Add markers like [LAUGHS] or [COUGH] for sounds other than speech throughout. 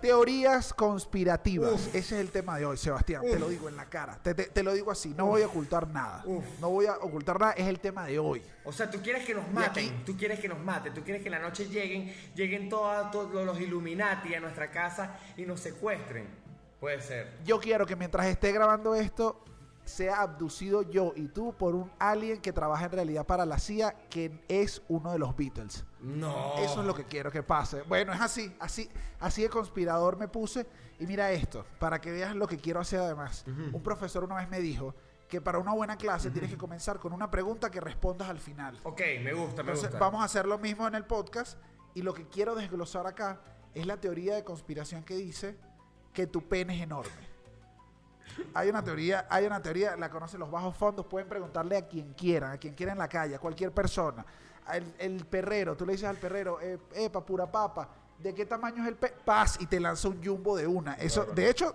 Teorías conspirativas. Ese es el tema de hoy, Sebastián. Te lo digo en la cara. Te, te- te lo digo así. No voy a ocultar nada. No voy a ocultar nada. Es el tema de hoy. O sea, tú quieres que nos aquí- maten, tú quieres que nos maten, tú quieres que en la noche lleguen, lleguen todos, todos los Illuminati a nuestra casa y nos secuestren. Puede ser. Yo quiero que mientras esté grabando esto, sea abducido yo y tú por un alien que trabaja en realidad para la CIA, que es uno de los Beatles. No. Eso es lo que quiero que pase. Bueno, es así, así, así de conspirador me puse. Y mira esto, para que veas lo que quiero hacer además. Un profesor una vez me dijo que para una buena clase tienes que comenzar con una pregunta que respondas al final. Ok, me gusta, me Entonces gusta. vamos a hacer lo mismo en el podcast. Y lo que quiero desglosar acá es la teoría de conspiración que dice que tu pene es enorme. Hay una teoría, hay una teoría, la conocen los bajos fondos, pueden preguntarle a quien quieran, a quien quiera en la calle, a cualquier persona. El, el perrero, tú le dices al perrero, eh, epa, pura papa, ¿de qué tamaño es el pe? Paz, y te lanza un jumbo de una. Eso, Claro. de hecho,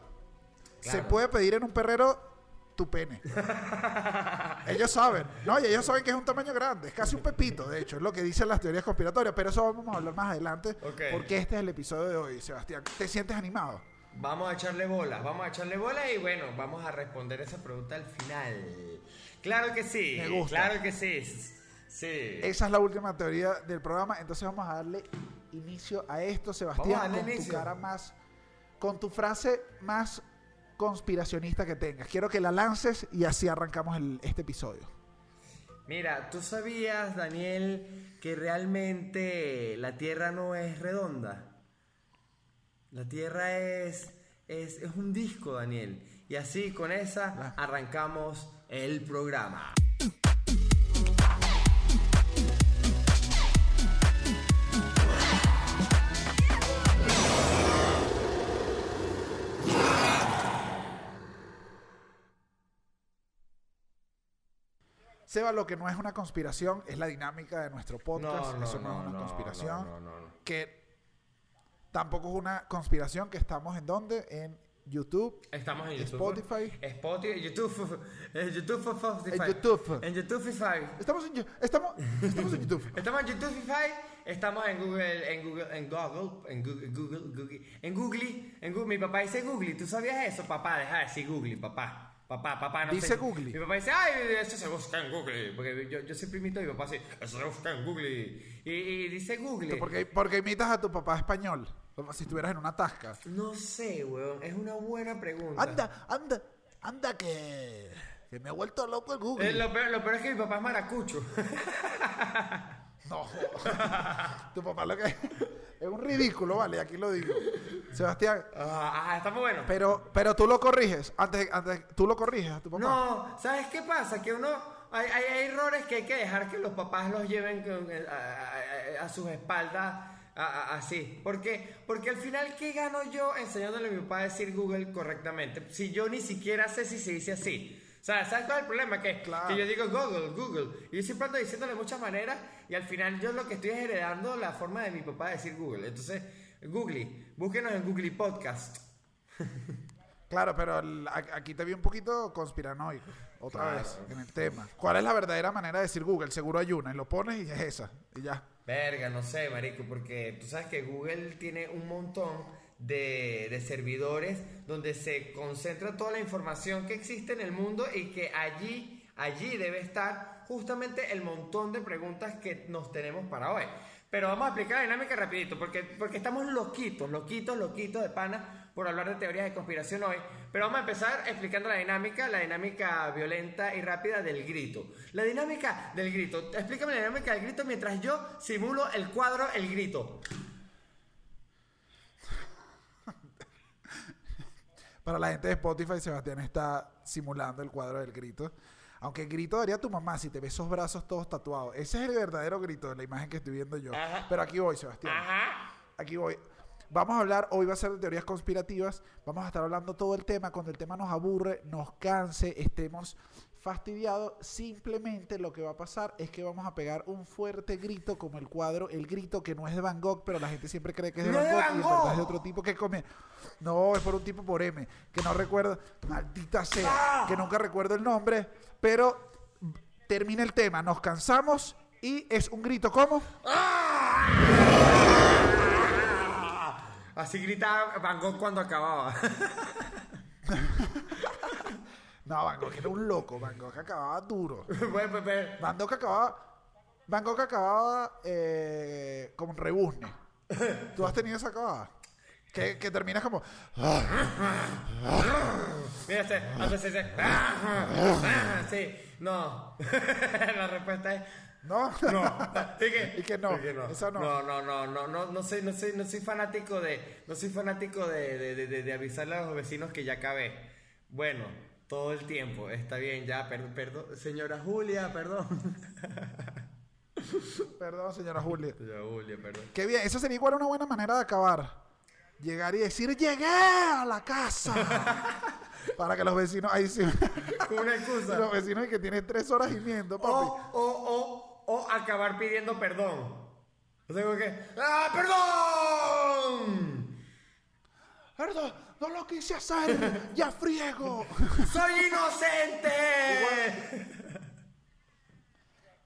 se puede pedir en un perrero tu pene. [LAUGHS] ellos saben, no, y ellos saben que es un tamaño grande, es casi un pepito, de hecho, es lo que dicen las teorías conspiratorias, pero eso vamos a hablar más adelante, porque este es el episodio de hoy, Sebastián. ¿Te sientes animado? Vamos a echarle bolas, vamos a echarle bolas y bueno, vamos a responder esa pregunta al final. Claro que sí, Me gusta. claro que sí. Sí. Esa es la última teoría del programa, entonces vamos a darle inicio a esto, Sebastián, con tu inicio. cara más, con tu frase más conspiracionista que tengas. Quiero que la lances y así arrancamos el- este episodio. Mira, ¿tú sabías, Daniel, que realmente la Tierra no es redonda? La Tierra es, es, es un disco, Daniel. Y así con esa arrancamos el programa. Seba, lo que no es una conspiración es la dinámica de nuestro podcast. Eso no, es una conspiración. no, no, no. Que tampoco es una conspiración que estamos en donde? En YouTube. Estamos en YouTube. Spotify. Spotify, YouTube, [LAUGHS] en YouTube, Spotify. En YouTube. En YouTube, Spotify. Estamos en, estamos, estamos en YouTube. [LAUGHS] Estamos en YouTube, estamos en Google, en Google, en Google, en Google, Google, Google, en Google, en Google. Mi papá dice Google. ¿Tú sabías eso, papá? Deja de decir Google, papá. Papá, papá, no Dice sé. Google. Mi papá dice, ay, eso se busca en Google. Porque yo, yo siempre imito a mi papá así, eso se busca en Google. Y, y dice Google. Porque, porque imitas a tu papá español. Como si estuvieras en una tasca. No sé, weón. Es una buena pregunta. Anda, anda, anda que, que me he vuelto loco el Google. Eh, lo, peor, lo peor es que mi papá es maracucho. [LAUGHS] No. [LAUGHS] tu papá lo que es un ridículo, vale, aquí lo digo. Sebastián, Ah, ajá, está muy bueno. pero, pero tú lo corriges. Antes, antes, tú lo corriges a tu papá. No, ¿sabes qué pasa? Que uno. Hay, hay, hay errores que hay que dejar que los papás los lleven con- a, a- sus espaldas así. Porque, porque al final, ¿qué gano yo enseñándole a mi papá a decir Google correctamente? Si yo ni siquiera sé si se dice así. O sea, ¿sabes cuál es el problema? Que, Claro. que yo digo Google, Google. Y yo siempre ando diciéndole de muchas maneras. Y al final yo lo que estoy es heredando la forma de mi papá de decir Google. Entonces, Google, búsquenos en Google Podcast. [LAUGHS] Claro, pero el- aquí te vi un poquito conspiranoico. Otra Claro. vez, en el tema. ¿Cuál es la verdadera manera de decir Google? Seguro hay una. Y lo pones y es esa. Y ya. Verga, no sé, marico, porque tú sabes que Google tiene un montón de, servidores donde se concentra toda la información que existe en el mundo y que allí, allí debe estar justamente el montón de preguntas que nos tenemos para hoy. Pero vamos a explicar la dinámica rapidito, porque, porque estamos loquitos, loquitos, loquitos de pana por hablar de teorías de conspiración hoy. Pero vamos a empezar explicando la dinámica, la dinámica violenta y rápida del grito. La dinámica del grito. Explícame la dinámica del grito mientras yo simulo el cuadro El Grito. Para la gente de Spotify, Sebastián está simulando el cuadro del grito. Aunque el grito daría tu mamá si te ves esos brazos todos tatuados. Ese es el verdadero grito de la imagen que estoy viendo yo. Ajá. Pero aquí voy, Sebastián. Ajá. Aquí voy. Vamos a hablar, hoy va a ser de teorías conspirativas. Vamos a estar hablando todo el tema. Cuando el tema nos aburre, nos canse, estemos fastidiados, simplemente lo que va a pasar es que vamos a pegar un fuerte grito como el cuadro, el grito que no es de Van Gogh, pero la gente siempre cree que es de ¡No Van Gogh y en verdad es de otro tipo que come. No, es por un tipo por M, que no recuerdo, maldita sea, ¡Ah! que nunca recuerdo el nombre, pero termina el tema, nos cansamos y es un grito como Así gritaba Van Gogh cuando acababa. [LAUGHS] No, Van Gogh era un loco. Van Gogh acababa duro. [LAUGHS] Bueno, pues, pues, Van Gogh acababa. Van Gogh acababa eh, como un rebuzne. ¿Tú has tenido esa acabada? Que, que terminas como. Mira, este, hace ese, ese- Sí, no. [LAUGHS] La respuesta es ¿No? no. [LAUGHS] ¿Y que, Y que no, esa no. No, no, no, no, no, no soy, no soy, no soy fanático de, no soy fanático de, de, de- de avisarle a los vecinos que ya acabé. Bueno, todo el tiempo, está bien, ya, perdón, perdón, señora Julia, perdón. [LAUGHS] Perdón, señora Julia. Señora Julia, perdón. Qué bien, eso sería igual una buena manera de acabar. Llegar y decir, llegué a la casa. [LAUGHS] Para que los vecinos, ahí sí, una excusa. los vecinos que tienen tres horas gimiendo, O, papi. o, o, o acabar pidiendo perdón. O sea, que, ¡ah, perdón! Perdón, no lo quise hacer, [LAUGHS] ya friego. ¡Soy inocente!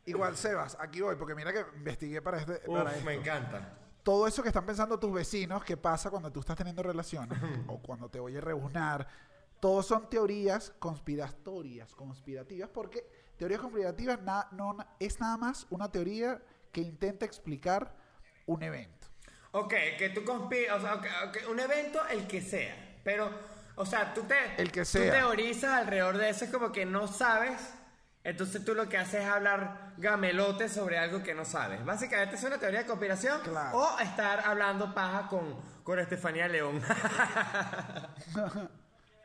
Igual, Sebas, aquí voy, porque mira que investigué para, este, para Uf, esto. me encanta. Todo eso que están pensando tus vecinos, que pasa cuando tú estás teniendo relaciones [LAUGHS] o cuando te oye rebuznar, todos son teorías conspiratorias, conspirativas, porque teorías conspirativas na- no, es nada más una teoría que intenta explicar un evento. Ok, que tú conspiras, o sea, un evento el que sea, pero, o sea, tú te, El que tú sea. teorizas alrededor de eso, es como que no sabes, entonces tú lo que haces es hablar gamelote sobre algo que no sabes. Básicamente es una teoría de conspiración Claro. o estar hablando paja con, con Estefanía León. [LAUGHS]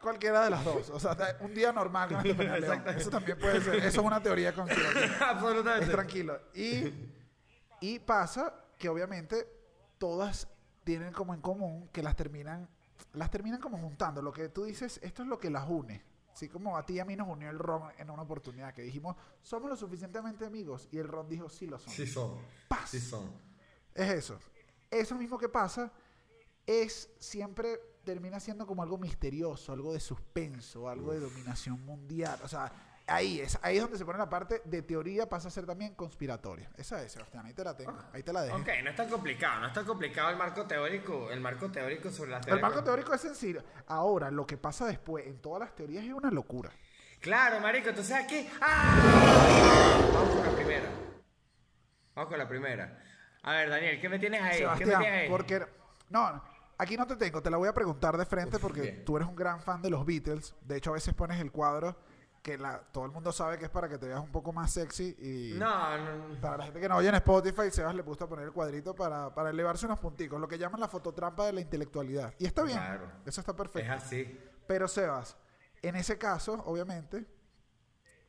Cualquiera de las dos. O sea, un día normal con Estefanía León. Exactamente. Eso también puede ser. Eso es una teoría conspirativa. [LAUGHS] Absolutamente. Es tranquilo. Y, y pasa que obviamente todas tienen como en común que las terminan, las terminan como juntando. Lo que tú dices, esto es lo que las une. Así como a ti y a mí nos unió el ron en una oportunidad que dijimos, somos lo suficientemente amigos. Y el ron dijo, sí lo somos. Sí son. Paz. Sí son. Es eso. Eso mismo que pasa es siempre termina siendo como algo misterioso, algo de suspenso, algo de dominación mundial. O sea, ahí es, ahí es donde se pone la parte de teoría, pasa a ser también conspiratoria. Esa es, Sebastián, ahí te la tengo, ahí te la dejo. Ok, no es tan complicado, no es tan complicado el marco teórico, el marco teórico sobre las El teorías. marco teórico es sencillo. Ahora, lo que pasa después en todas las teorías es una locura. Claro, marico, entonces aquí... ¡Ah! Vamos con la primera. Vamos con la primera. A ver, Daniel, ¿qué me tienes ahí? ¿Qué me Sebastián, tienes ahí? porque... No, aquí no te tengo, te la voy a preguntar de frente porque bien. tú eres un gran fan de los Beatles. De hecho, a veces pones el cuadro que la, todo el mundo sabe que es para que te veas un poco más sexy y... No, no, Para la gente que no oye en Spotify, Sebas le gusta poner el cuadrito para, para elevarse unos punticos, lo que llaman la fototrampa de la intelectualidad. Y está bien, Claro. eso está es perfecto. así. Pero Sebas, en ese caso, obviamente,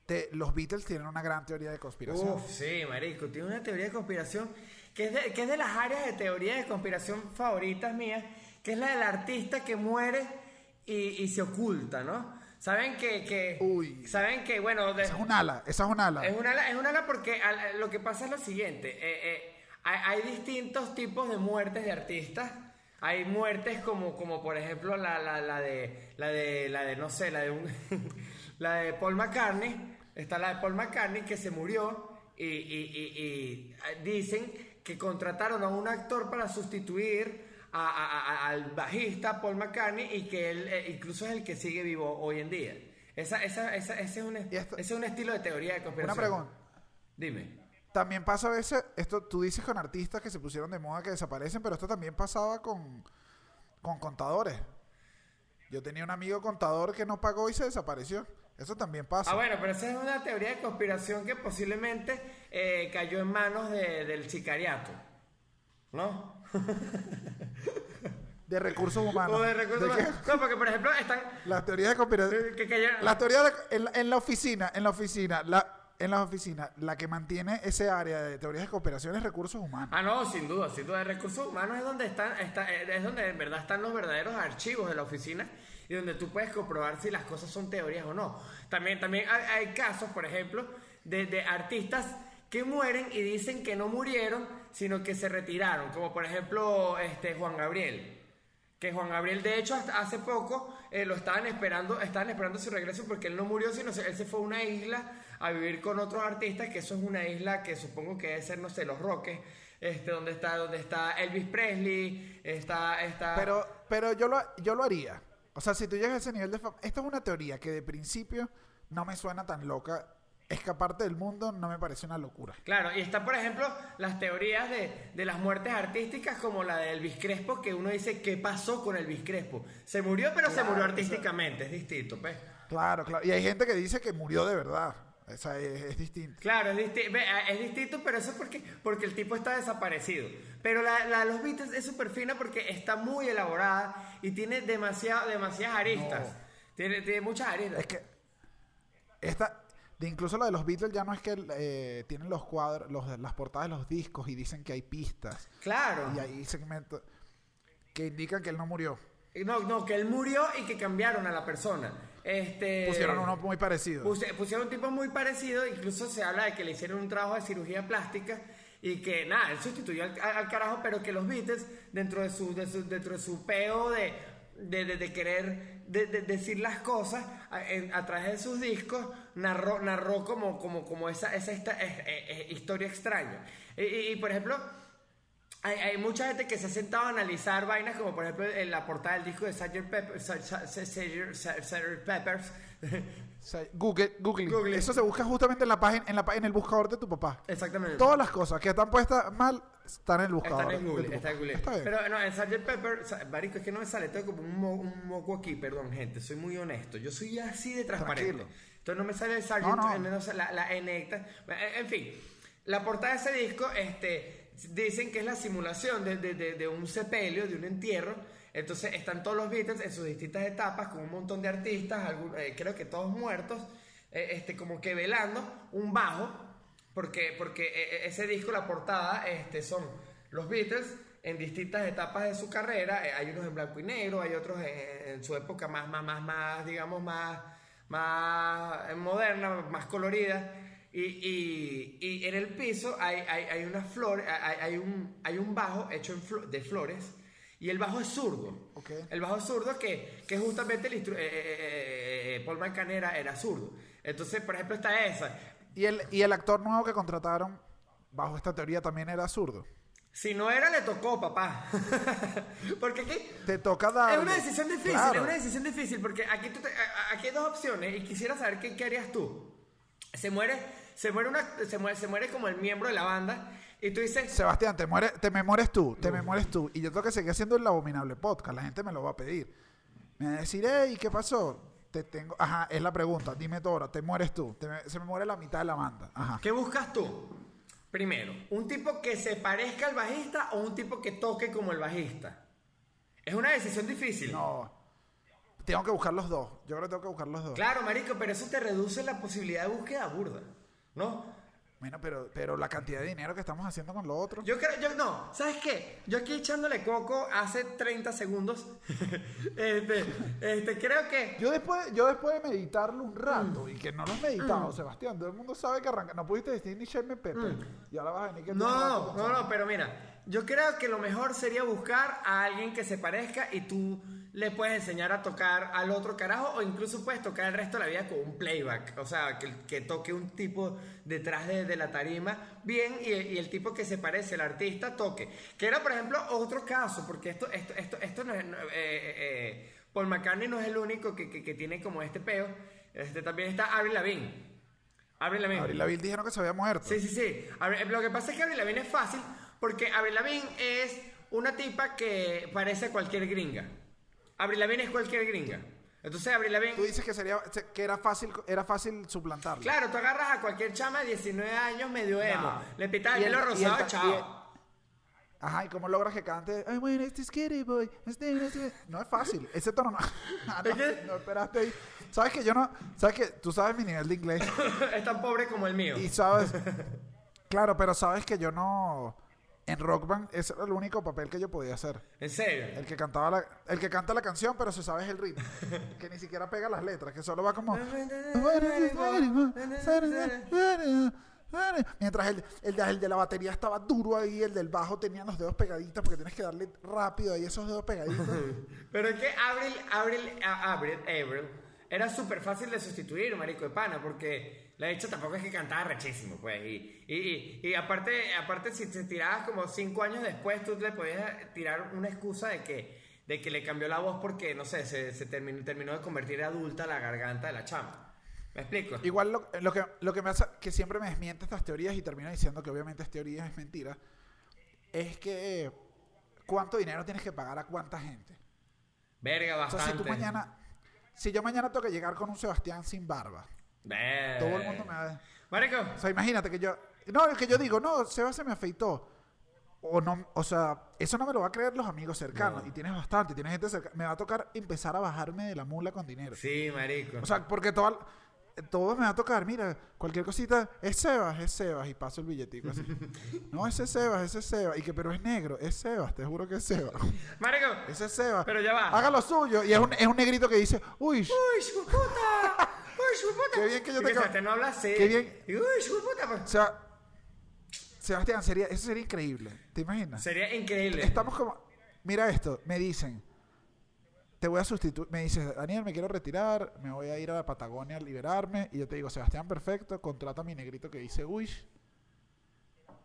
te- los Beatles tienen una gran teoría de conspiración. Uf, sí, marico, tiene una teoría de conspiración que es, de, que es de las áreas de teoría de conspiración favoritas mías, que es la del artista que muere y, y se oculta, ¿no? Saben que, que Uy. saben que, bueno, de- Esa es un ala, esa es un ala. Es una ala, es una ala porque al- lo que pasa es lo siguiente. eh, eh, hay, hay distintos tipos de muertes de artistas. Hay muertes como, como por ejemplo la, la, la de la de la de no sé, la de un, [LAUGHS] la de Paul McCartney. Está la de Paul McCartney que se murió y, y- y- y, eh, dicen que contrataron a un actor para sustituir a- a- a- al bajista Paul McCartney y que él eh, incluso es el que sigue vivo hoy en día. Esa, esa, esa- ese, es un, esto- ese es un estilo de teoría de Una conspiración. pregunta. Dime. También pasa a veces, esto tú dices con artistas que se pusieron de moda que desaparecen, pero esto también pasaba con, con contadores. Yo tenía un amigo contador que no pagó y se desapareció. Eso también pasa. Ah, bueno, pero esa es una teoría de conspiración que posiblemente eh, cayó en manos de- del sicariato. ¿No? [LAUGHS] De recursos humanos. O de recursos ¿De qué? humanos. No, porque por ejemplo están. Las teorías de conspiración. Que. Las teorías de- en, la- en la oficina, en la oficina, la, en la oficina, la que mantiene ese área de teorías de conspiración es recursos humanos. Ah, no, sin duda, sin duda. Recursos humanos es donde están, está, es donde en verdad están los verdaderos archivos de la oficina y donde tú puedes comprobar si las cosas son teorías o no. También, también hay, hay casos, por ejemplo, de, de artistas que mueren y dicen que no murieron, sino que se retiraron, como por ejemplo este Juan Gabriel. Que Juan Gabriel, de hecho, hasta hace poco eh, lo estaban esperando, estaban esperando su regreso porque él no murió, sino se- él se fue a una isla a vivir con otros artistas, que eso es una isla que supongo que debe ser, no sé, Los Roques, este, donde está, donde está Elvis Presley, está, está... Pero, pero yo, lo, yo lo haría. O sea, si tú llegas a ese nivel de fama... Esta es una teoría que de principio no me suena tan loca. Escaparte del mundo no me parece una locura. Claro, y está, por ejemplo, las teorías de, de las muertes artísticas como la de Elvis Crespo, que uno dice, ¿qué pasó con Elvis Crespo? Se murió, pero se murió artísticamente, es distinto, pues. Claro, claro. Y hay gente que dice que murió de verdad. O sea, es, es distinto. Claro, es, disti- es distinto, pero eso es porque, porque el tipo está desaparecido. Pero la, la de los Beatles es súper fina porque está muy elaborada y tiene demasiado, demasiadas aristas. No. Tiene, tiene muchas aristas. Es que esta, de incluso la de los Beatles ya no es que eh, tienen los cuadros, los, las portadas de los discos y dicen que hay pistas Claro. y hay segmentos que indican que él no murió. No, no, que él murió y que cambiaron a la persona. Este, Pusieron uno muy parecido. Pusieron un tipo muy parecido, incluso se habla de que le hicieron un trabajo de cirugía plástica y que nada, él sustituyó al, al- carajo, pero que los Beatles, dentro de su, de su- dentro de su peo de, de, de- de querer de- de- decir las cosas a, en- a través de sus discos, narró, narró como, como, como esa, esa esta- eh, eh, historia extraña. Y, y- y, por ejemplo, hay, hay mucha gente que se ha sentado a analizar vainas como por ejemplo en la portada del disco de Sgt. Pepper. Peppers. [LAUGHS] Google, Google. Google. Eso se busca justamente en la página, en la en el buscador de tu papá. Exactamente. Todas las cosas que están puestas mal están en el buscador. Está en Google, está en. Google. Está bien. Pero no, en Sgt. Pepper, marico, es que no me sale, tengo como un, mo- un moco aquí, perdón, gente, soy muy honesto. Yo soy así de transparente. Tranquilo. Entonces no me sale el Sgt. No, no. eh, la, la N. esta. En en fin, la portada de ese disco, este, dicen que es la simulación de, de- de- de un sepelio, de un entierro. Entonces están todos los Beatles en sus distintas etapas, con un montón de artistas, algún- eh, creo que todos muertos, eh, este, como que velando un bajo, porque, porque eh, ese disco, la portada, este, son los Beatles en distintas etapas de su carrera. eh, hay unos en blanco y negro, hay otros en, en su época más, más, más, más, digamos, más, más eh, moderna, más colorida. Y, y- y en el piso hay, hay, hay una flor, hay, hay un, hay un bajo hecho en flo- de flores. Y el bajo es zurdo. Ok. El bajo es zurdo que, que justamente el instru- eh, eh, eh, eh, Paul McCartney era, era zurdo. Entonces, por ejemplo, está esa. Y el, y el actor nuevo que contrataron, bajo esta teoría, también era zurdo. Si no era, le tocó, papá. [LAUGHS] porque aquí Te toca dar. es una decisión difícil, Claro. es una decisión difícil, porque aquí, tú te- aquí hay dos opciones y quisiera saber qué, qué harías tú. Se muere, se muere una, se muere, se muere como el miembro de la banda y tú dices, Sebastián, te, muere, te me mueres tú, te me mueres tú. Y yo tengo que seguir haciendo el abominable podcast. La gente me lo va a pedir. Me va a decir, hey, ¿qué pasó? Te tengo. Ajá, es la pregunta. Dime tú ahora, te mueres tú. Te me- se me muere la mitad de la banda. Ajá. ¿qué buscas tú? Primero, un tipo que se parezca al bajista o un tipo que toque como el bajista. Es una decisión difícil. No. Tengo que buscar los dos. Yo creo que tengo que buscar los dos. Claro, marico, pero eso te reduce la posibilidad de búsqueda burda, ¿no? Bueno, pero, pero la cantidad de dinero que estamos haciendo con lo otro. Yo creo, yo no, ¿sabes qué? Yo aquí echándole coco hace 30 segundos. [LAUGHS] este, este, creo que. Yo después, yo después de meditarlo un rato y que no lo has meditado, Sebastián, todo el mundo sabe que arranca. No pudiste decir ni Sherman Pepe. Y ahora vas a venir que No, no, pensando. no, pero mira, yo creo que lo mejor sería buscar a alguien que se parezca y tú le puedes enseñar a tocar al otro carajo o incluso puedes tocar el resto de la vida con un playback. O sea, que, que toque un tipo detrás de, de la tarima bien y, y el tipo que se parece, el artista, toque. Que era, por ejemplo, otro caso, porque esto, esto, esto, esto no es... no, eh, eh, eh, Paul McCartney no es el único que, que- que tiene como este peo. Este, también está Avril Lavigne. Avril Lavigne. Abril Lavigne dijeron que se había muerto. Sí, sí, sí. Avril- Lo que pasa es que Avril Lavigne es fácil porque Avril Lavigne es una tipa que parece cualquier gringa. Avril Lavigne es cualquier gringa. Entonces Avril Tú Lavigne... dices que sería se- que era fácil era fácil suplantarlo. Claro, tú agarras a cualquier chama de 19 años medio emo. No. Le pitas el pelo y el rosado, chao. y el- Ajá, ¿y cómo logras que cante? Ay, bueno, este es Kitty Boy. este, este"? No es fácil. Ese tono no. [LAUGHS] Ah, no, no esperaste ahí. ¿Sabes que yo no? ¿Sabes que Tú sabes mi nivel de inglés. [LAUGHS] es tan pobre como el mío. Y sabes. Claro, pero sabes que yo no. En Rock Band, ese era el único papel que yo podía hacer. En serio. El que cantaba la, el que canta la canción, pero se sabe es el ritmo. [LAUGHS] que ni siquiera pega las letras, que solo va como. Mientras el, el, de, el de la batería estaba duro ahí, el del bajo tenía los dedos pegaditos porque tienes que darle rápido ahí esos dedos pegaditos. [LAUGHS] Pero es que Avril, Avril, a- Avril, Avril, era súper fácil de sustituir, marico de pana, porque la hecha tampoco es que cantaba rechísimo, pues. Y, y, y, aparte, aparte, si te tirabas como cinco años después, tú le podías tirar una excusa de que, de que le cambió la voz porque, no sé, se, se terminó, terminó de convertir adulta la garganta de la chama. ¿Me explico? Igual lo, lo que, lo que me hace, que siempre me desmiente estas teorías y termino diciendo que obviamente es teoría, es mentira, es que cuánto dinero tienes que pagar a cuánta gente. Verga, O bastante. sea, si tú mañana, si yo mañana tengo que llegar con un Sebastián sin barba, todo el mundo me va a... Marico, O sea, imagínate que yo... No, es que yo digo, no, Seba se me afeitó. O no, o sea, eso no me lo va a creer los amigos cercanos. No. Y tienes bastante, tienes gente cercana. Me va a tocar empezar a bajarme de la mula con dinero. sí, marico. O sea, porque todo, todo me va a tocar. Mira, cualquier cosita, es Sebas, es Sebas. Y paso el billetico así. [LAUGHS] no, ese es Sebas, ese es Sebas. Y que, pero es negro, es Sebas, te juro que es Sebas. marico, Ese es Sebas. pero ya va. Haga lo suyo. Y es un, es un negrito que dice, uy, ¡Uy, su puta! ¡Uy, su puta! Qué bien que yo te Sebastián no habla así. Qué bien. ¡Uy, su puta! pues. o sea, Sebastián, sería, eso sería increíble. ¿Te imaginas? Sería increíble. Estamos como. Mira esto, me dicen. Te voy a sustituir. Me dices, Daniel, me quiero retirar. Me voy a ir a la Patagonia a liberarme. Y yo te digo, Sebastián, perfecto. Contrata a mi negrito que dice Wish.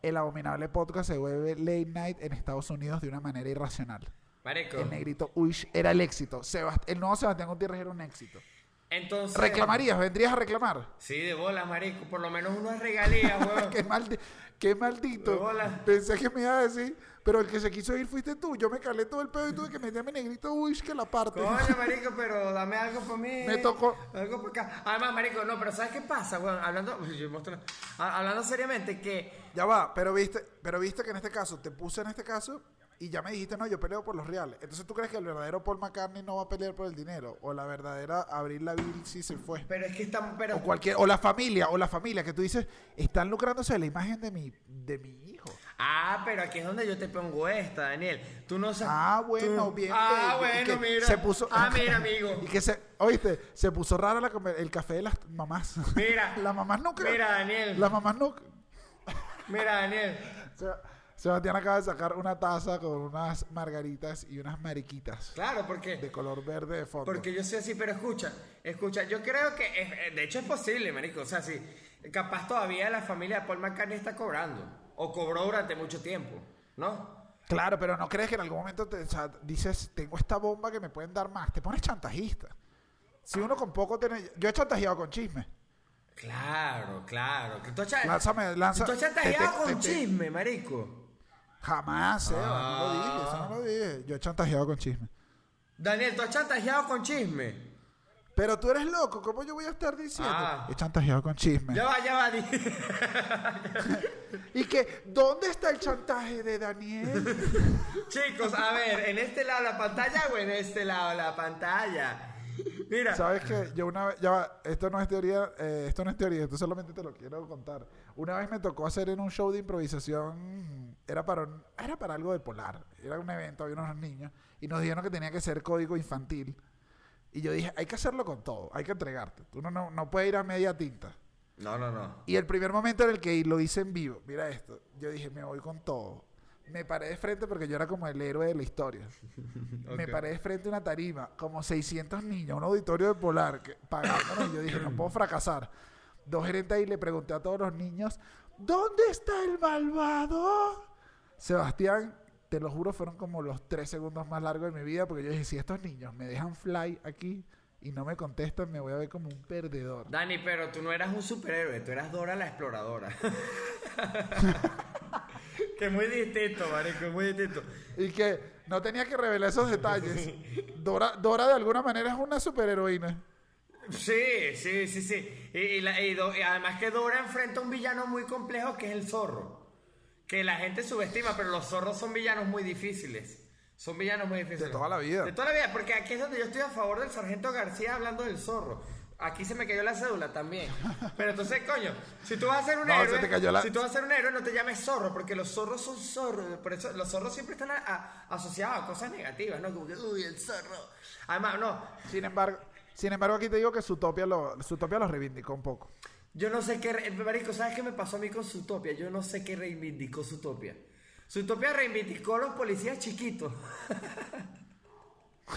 El abominable podcast se vuelve late night en Estados Unidos de una manera irracional. Marico. El negrito Wish era el éxito. Sebast- el nuevo Sebastián Gutiérrez era un éxito. Entonces. ¿Reclamarías? ¿Vendrías a reclamar? Sí, de bolas, marico. Por lo menos unas regalías, [LAUGHS] weón. qué, maldi- qué maldito. De bola. Pensé que me iba a decir, pero el que se quiso ir fuiste tú. Yo me calé todo el pedo y tuve que meterme negrito Wish que la parte. Coño, [LAUGHS] marico, pero dame algo para mí. Me tocó. Algo para acá. Además, marico, no, pero ¿sabes qué pasa, weón? Hablando, uy, yo hablando seriamente, que Ya va, pero viste, pero viste que en este caso, te puse en este caso y ya me dijiste, no, yo peleo por los reales. Entonces, ¿tú crees que el verdadero Paul McCartney no va a pelear por el dinero? O la verdadera Abril Lavigne sí se fue. Pero es que están. Pero, O cualquier, o la familia, o la familia, que tú dices, están lucrándose de la imagen de mi, de mi hijo. Ah, pero aquí es donde yo te pongo esta, Daniel. Tú no sabes. Ah, bueno, tú- bien. Ah. Y bueno, mira. Se puso, Ah, [LAUGHS] mira, amigo. Y que se, oíste, se puso rara la, el café de las mamás. Mira. [LAUGHS] las mamás nunca. Mira, Daniel. Las mamás nunca. Mira, Daniel. [LAUGHS] Seba- Sebastián acaba de sacar una taza con unas margaritas y unas mariquitas Claro, porque. de color verde de fondo. Porque yo soy así, pero escucha, escucha, yo creo que, es- eh, de hecho es posible, marico, o sea, si capaz todavía la familia de Paul McCartney está cobrando, o cobró durante mucho tiempo, ¿no? Claro, pero no crees que en algún momento te, o sea, dices, tengo esta bomba que me pueden dar más. Te pones chantajista. Si uno con poco tiene... Yo he chantajeado con chisme. Claro, claro, que tú has Lánzame, tú has chantajeado te- con te- chisme, marico. Jamás, no lo dije, eso no lo dije. Yo he chantajeado con chisme. Daniel, tú has chantajeado con chisme. Pero tú eres loco, ¿cómo yo voy a estar diciendo? Ah. He chantajeado con chisme. Ya va, ya va, di- [LAUGHS] Y que, ¿dónde está el chantaje de Daniel? [LAUGHS] chicos, a ver, ¿en este lado la pantalla o en este lado la pantalla? Mira, ¿Sabes qué? Yo una vez, ya va, esto no es teoría, eh, esto no es teoría, esto solamente te lo quiero contar. Una vez me tocó hacer en un show de improvisación, era para, un- era para algo de polar, era un evento, había unos niños, y nos dijeron que tenía que ser código infantil. Y yo dije, hay que hacerlo con todo, hay que entregarte. Tú no, no, no puedes ir a media tinta. no, no, no. Y el primer momento en el que lo hice en vivo, mira esto, yo dije, me voy con todo. Me paré de frente porque yo era como el héroe de la historia. [LAUGHS] Me Ok. paré de frente a una tarima, como 600 niños, un auditorio de Polar, que, pagándonos. y yo dije, no puedo fracasar. Dos gerentes ahí le pregunté a todos los niños, ¿dónde está el malvado? Sebastián, te lo juro, fueron como los tres segundos más largos de mi vida, porque yo dije, si estos niños me dejan fly aquí y no me contestan, me voy a ver como un perdedor. Dani, pero tú no eras un superhéroe, tú eras Dora la exploradora. [LAUGHS] que es muy distinto, marico, es muy distinto. Y que no tenía que revelar esos detalles. [LAUGHS] Dora, Dora de alguna manera es una superheroína. Sí, sí, sí, sí. Y, y la- y Do- además que Dora enfrenta a un villano muy complejo que es el zorro. Que la gente subestima, pero los zorros son villanos muy difíciles. Son villanos muy difíciles. De toda la vida. De toda la vida, porque aquí es donde yo estoy a favor del sargento García hablando del zorro. Aquí se me cayó la cédula también. Pero entonces, coño, si tú vas a ser un No, héroe, la- si tú vas a ser un héroe, no te llames zorro, porque los zorros son zorros. Por eso los zorros siempre están a- a- asociados a cosas negativas, ¿no? Como que, uy, el zorro. Además, no, Sin embargo, sin embargo aquí te digo que Zootopia lo, Zootopia lo reivindicó un poco. Yo no sé qué. Marico, ¿sabes qué me pasó a mí con Zootopia? Yo no sé qué reivindicó Zootopia. Zootopia reivindicó a los policías chiquitos. [LAUGHS]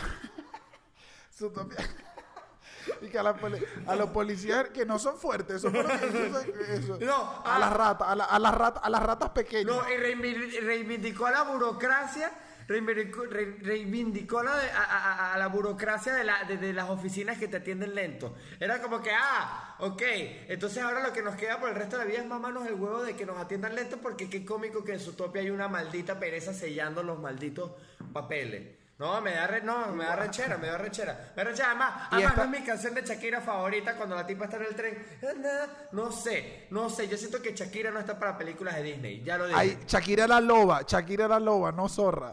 Zootopia, [LAUGHS] Y que a, la poli- a los policías que no son fuertes, eso fue lo que hizo ese- eso. No, a ah. las ratas, a, la- a las ratas, a las ratas pequeñas. No, y reivindi- reivindicó a la burocracia, reivindicó, re- reivindicó la a, a- la burocracia de, la- de- de las oficinas que te atienden lento. Era como que, ah, ok, entonces ahora lo que nos queda por el resto de la vida es mamarnos el huevo de que nos atiendan lento porque qué cómico que en su tope hay una maldita pereza sellando los malditos papeles. No, me da, re- no, me da rechera, me da rechera. Me da rechera. Además, además no es mi canción de Shakira favorita cuando la tipa está en el tren. No sé, no sé. Yo siento que Shakira no está para películas de Disney. Ya lo dije. Ay, Shakira la loba, Shakira la loba, no zorra.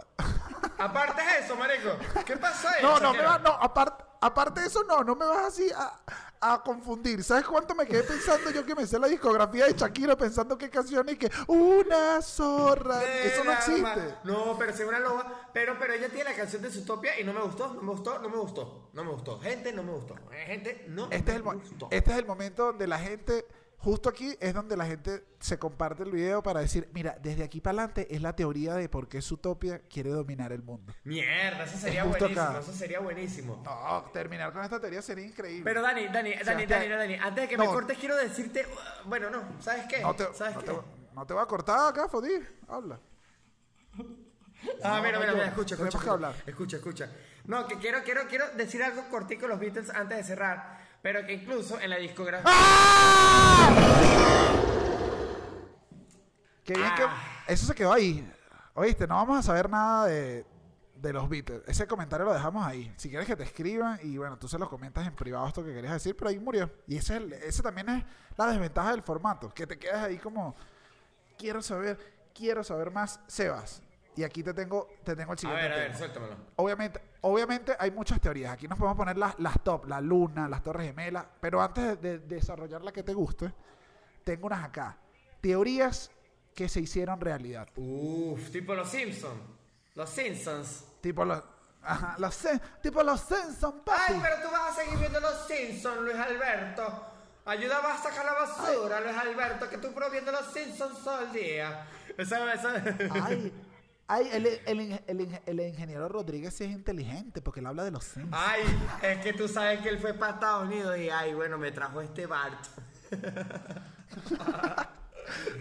Aparte es eso, marico. ¿Qué pasó ahí? No, no me vas, no, aparte, aparte de eso, no, no me vas así a, a confundir. ¿Sabes cuánto me quedé pensando yo que me sé la discografía de Shakira pensando qué canciones y que una zorra? Eso no alma. existe. No, pero es una loba. Pero, pero ella tiene la canción de Zootopia y no me gustó, no me gustó, no me gustó. No me gustó. Gente, no me gustó. Gente, no Este es, el, me gustó. este es el momento donde la gente, justo aquí es donde la gente se comparte el video para decir, mira, desde aquí para adelante es la teoría de por qué Zootopia quiere dominar el mundo. Mierda, eso sería buenísimo. acá. Eso sería buenísimo. No, terminar con esta teoría sería increíble. Pero Dani, Dani, Dani. Dani, Dani, antes de que me cortes quiero decirte, bueno, no, ¿sabes qué? no te, ¿Sabes no, qué? te, no te voy a cortar acá, Fodí. Habla. Ah, mira, mira, mira, escucha, escucha. que hablar. Escucha, escucha. No, que quiero, quiero, quiero decir algo cortico los Beatles antes de cerrar. Pero que incluso en la discografía. Qué bien Ah. que eso se quedó ahí. Oíste, no vamos a saber nada de, de los Beatles. Ese comentario lo dejamos ahí. Si quieres que te escriban y bueno, tú se los comentas en privado esto que querías decir, pero ahí murió. Y ese, es el- ese también es la desventaja del formato, que te quedas ahí como quiero saber, quiero saber más, Sebas. Y aquí te tengo te tengo el A siguiente ver, a ver, suéltamelo. Obviamente, obviamente hay muchas teorías. Aquí nos podemos poner las, las top, la luna, las torres gemelas. Pero antes de, de desarrollar la que te guste, tengo unas acá. Teorías que se hicieron realidad. Uf, tipo los Simpsons. Los Simpsons. Tipo los, ajá, los tipo los Simpsons, papi. Ay, pero tú vas a seguir viendo los Simpsons, Luis Alberto. Ayúdame a sacar la basura, Luis Alberto, que tú pruebas viendo los Simpsons todo el día. Esa, esa... Ay, [LAUGHS] ay, el, el, el el ingeniero Rodríguez sí es inteligente porque él habla de los Simpsons. Ay, es que tú sabes que él fue para Estados Unidos y ay, bueno, me trajo este Bart. [LAUGHS]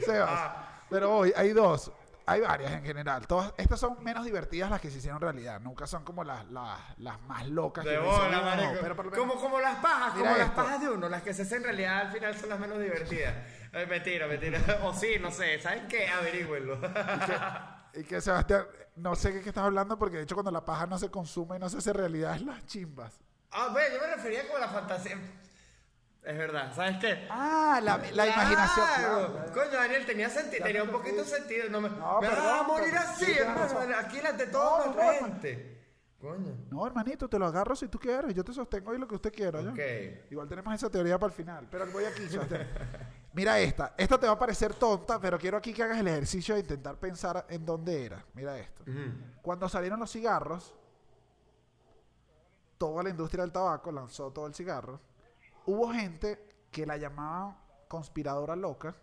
Sebas. Ah. Pero hoy hay dos. Hay varias en general. Todas, estas son menos divertidas las que se hicieron realidad. Nunca son como las, las, las más locas. De que bola, "No", pero por lo menos- como, como las pajas, como las pajas de uno, las que se hacen en realidad al final son las menos divertidas. Ay, mentira, mentira. [LAUGHS] O sí, no sé. ¿Saben qué? Averígüenlo. [LAUGHS] Y que Sebastián, no sé qué, qué estás hablando porque de hecho cuando la paja no se consume y no se hace realidad es las chimbas. ah, bueno, yo me refería como a la fantasía. Es verdad, ¿sabes qué? Ah, la, la imaginación. Claro. Coño, Daniel, tenía sentido, tenía un poquito perdí. sentido. No me, No, me a morir así, sí hermano. Aquí delante de toda no, la gente. Coño. No, hermanito, te lo agarro si tú quieres. Yo te sostengo ahí lo que usted quiera. ¿ya? Ok. Igual tenemos esa teoría para el final. Pero voy aquí, Sebastián. [LAUGHS] Mira esta. Esta te va a parecer tonta, pero quiero aquí que hagas el ejercicio de intentar pensar en dónde era. Mira esto. Cuando salieron los cigarros, toda la industria del tabaco lanzó todo el cigarro. Hubo gente que la llamaba conspiradora loca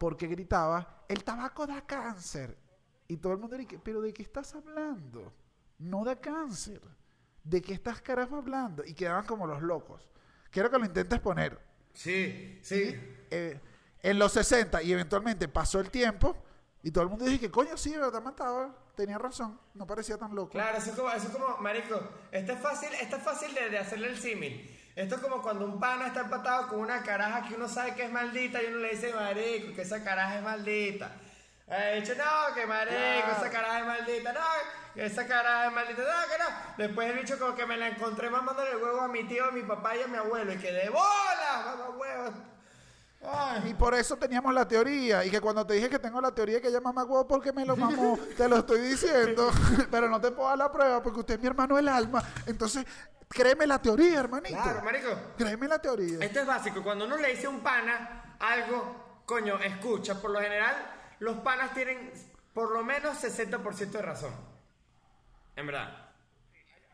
porque gritaba, el tabaco da cáncer. Y todo el mundo dice, pero ¿de qué estás hablando? No da cáncer. ¿De qué estás carajo hablando? Y quedaban como los locos. Quiero que lo intentes poner. Sí, sí. Eh, en los 60 y eventualmente pasó el tiempo y todo el mundo dice que coño sí, verdad mataba, tenía razón, no parecía tan loco. Claro, eso es como, eso es como, marico, esto es fácil, esto es fácil de, de hacerle el símil. Esto es como cuando un pana está empatado con una caraja que uno sabe que es maldita y uno le dice, marico, que esa caraja es maldita. Eh, dicho, no, que marico, esa caraja es maldita, no, que esa caraja es maldita, no, que no. Después el bicho como que me la encontré mamándole el huevo a mi tío, a mi papá y a mi abuelo, y que de bola, mamá huevo. Ay. Y por eso teníamos la teoría. Y que cuando te dije que tengo la teoría que ella mamá huevo porque me lo mamó, [LAUGHS] te lo estoy diciendo. [LAUGHS] Pero no te puedo dar la prueba porque usted es mi hermano del alma. Entonces, créeme la teoría, hermanito. Claro, marico. Créeme la teoría. Esto es básico. Cuando uno le dice a un pana algo, coño, escucha. Por lo general, los panas tienen por lo menos 60% de razón. En verdad.